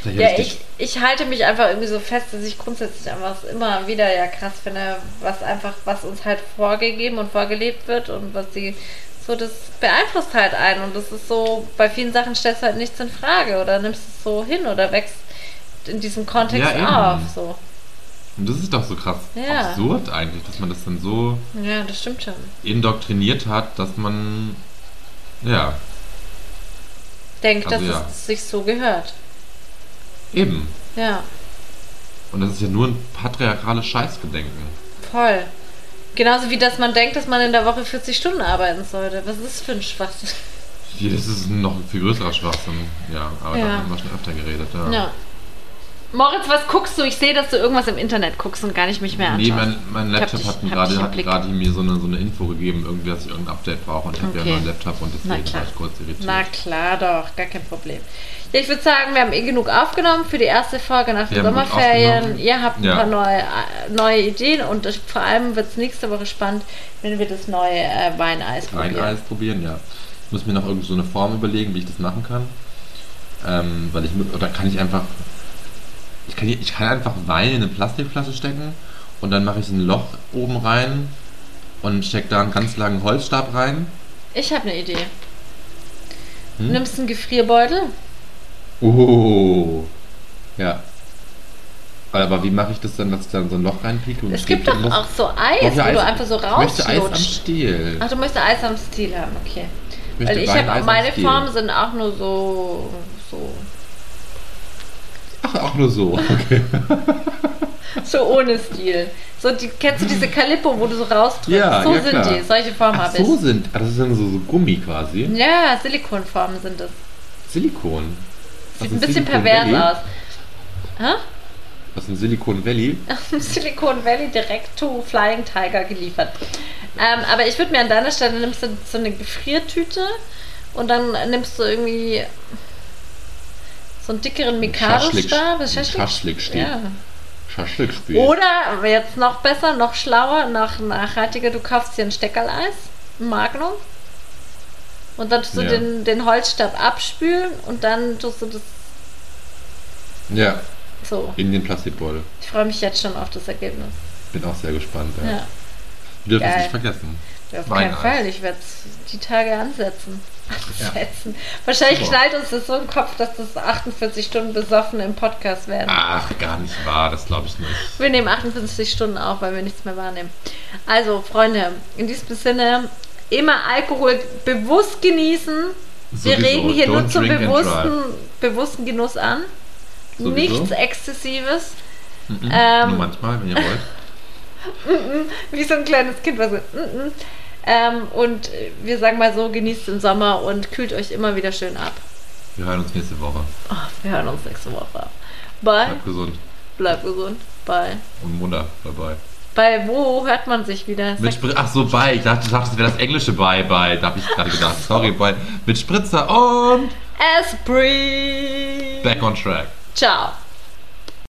Ja, ich, ich halte mich einfach irgendwie so fest, dass ich grundsätzlich einfach immer wieder ja krass finde, was einfach, was uns halt vorgegeben und vorgelebt wird und was die, so das beeinflusst halt einen und das ist so, bei vielen Sachen stellst du halt nichts in Frage oder nimmst es so hin oder wächst in diesem Kontext Ja, auf, so. Und das ist doch so krass Ja. absurd eigentlich, dass man das dann so Ja, das stimmt schon. indoktriniert hat, dass man ja, Denkt, Also dass ja. es sich so gehört. Eben. Ja, Und das ist ja nur ein patriarchales Scheißgedenken. voll. Genauso wie, dass man denkt, dass man in der Woche 40 Stunden arbeiten sollte. Was ist das für ein Schwachsinn? Das ist ein noch viel größerer Schwachsinn. Ja, aber Ja. da haben wir schon öfter geredet. Ja. Ja. Moritz, was guckst du? Ich sehe, dass du irgendwas im Internet guckst und gar nicht mich mehr anschaust. Nee, mein, mein Ich Laptop hat dich gerade im hat gerade mir so eine, so eine Info gegeben, irgendwie, dass ich irgendein Update brauche und ich habe ja Okay. einen neuen Laptop und deswegen war ich kurz irritiert. Na klar doch, gar kein Problem. Ja, ich würde sagen, wir haben eh genug aufgenommen für die erste Folge nach den Sommerferien. Ihr habt ein Ja. paar neue, äh, neue Ideen und es- vor allem wird es nächste Woche spannend, wenn wir das neue äh, Weineis probieren. Weineis probieren, ja. Ich muss mir noch irgendwie so eine Form überlegen, wie ich das machen kann. Ähm, weil ich, oder kann ich einfach, ich kann, ich kann einfach Wein in eine Plastikflasche stecken und dann mache ich ein Loch oben rein und stecke da einen ganz langen Holzstab rein. Ich habe eine Idee. Hm? Du nimmst einen Gefrierbeutel. Oh, ja. Aber wie mache ich das dann, dass ich dann so ein Loch reinpieke? und Es gibt doch auch so Eis, wo ich du Eis? einfach so Ich möchte Eis am rauslutscht. Stiel. Ach, du möchtest Eis am Stil haben, okay. Ich Weil ich Eis habe meine Stiel. Formen sind auch nur so so Ach, auch nur so. Okay. so ohne Stil. So die kennst du diese Calippo, wo du so rausdrückst? Ja, so ja, sind klar. die. Solche Formen habe ich. so sind. Ah, das ist dann so, so Gummi quasi. Ja, Silikonformen sind das. Silikon. Sieht ein bisschen Silicon pervers Valley? aus. Hä? Was ist ein Silicon Valley? Silicon Valley direkt to Flying Tiger geliefert. Ähm, aber ich würde mir an deiner Stelle nimmst du so eine Gefriertüte und dann nimmst du irgendwie so einen dickeren Mikado-Stab. Schaschlik- Schaschlikstil. Ja. Oder jetzt noch besser, noch schlauer, noch nachhaltiger, du kaufst dir ein Steckerleis, ein Magnum. Und dann tust du Ja. den, den Holzstab abspülen und dann tust du das Ja, so. in den Plastikbeutel. Ich freue mich jetzt schon auf das Ergebnis. Bin auch sehr gespannt. Ja. Ja. Wir dürfen es nicht vergessen. Auf Wein keinen. Fall. Ich werde es die Tage ansetzen. Ja. Ansetzen. Wahrscheinlich Super. knallt uns das so im Kopf, dass das 48 Stunden besoffen im Podcast werden. Ach, gar nicht wahr, das glaube ich nicht. Wir nehmen 58 Stunden auf, weil wir nichts mehr wahrnehmen. Also, Freunde, in diesem Sinne, immer Alkohol bewusst genießen. Wir Sowieso. regen hier nur Don't zum drink and bewussten, bewussten Genuss an. Sowieso. Nichts Exzessives. Mhm. Ähm, Nur manchmal, wenn ihr wollt. Wie so ein kleines Kind, was so. Ähm, und wir sagen mal so, genießt den Sommer und kühlt euch immer wieder schön ab. Wir hören uns nächste Woche. Oh, wir hören uns nächste Woche. Bye. Bleibt gesund Bleib gesund. Bye. und munter dabei. Bei wo hört man sich wieder? Mit ach so, bei. Ich dachte, du dachtest, das wäre das englische bei, bei. Da habe ich gerade gedacht. Sorry, bei. Mit Spritzer und Esprit. back on track. Ciao.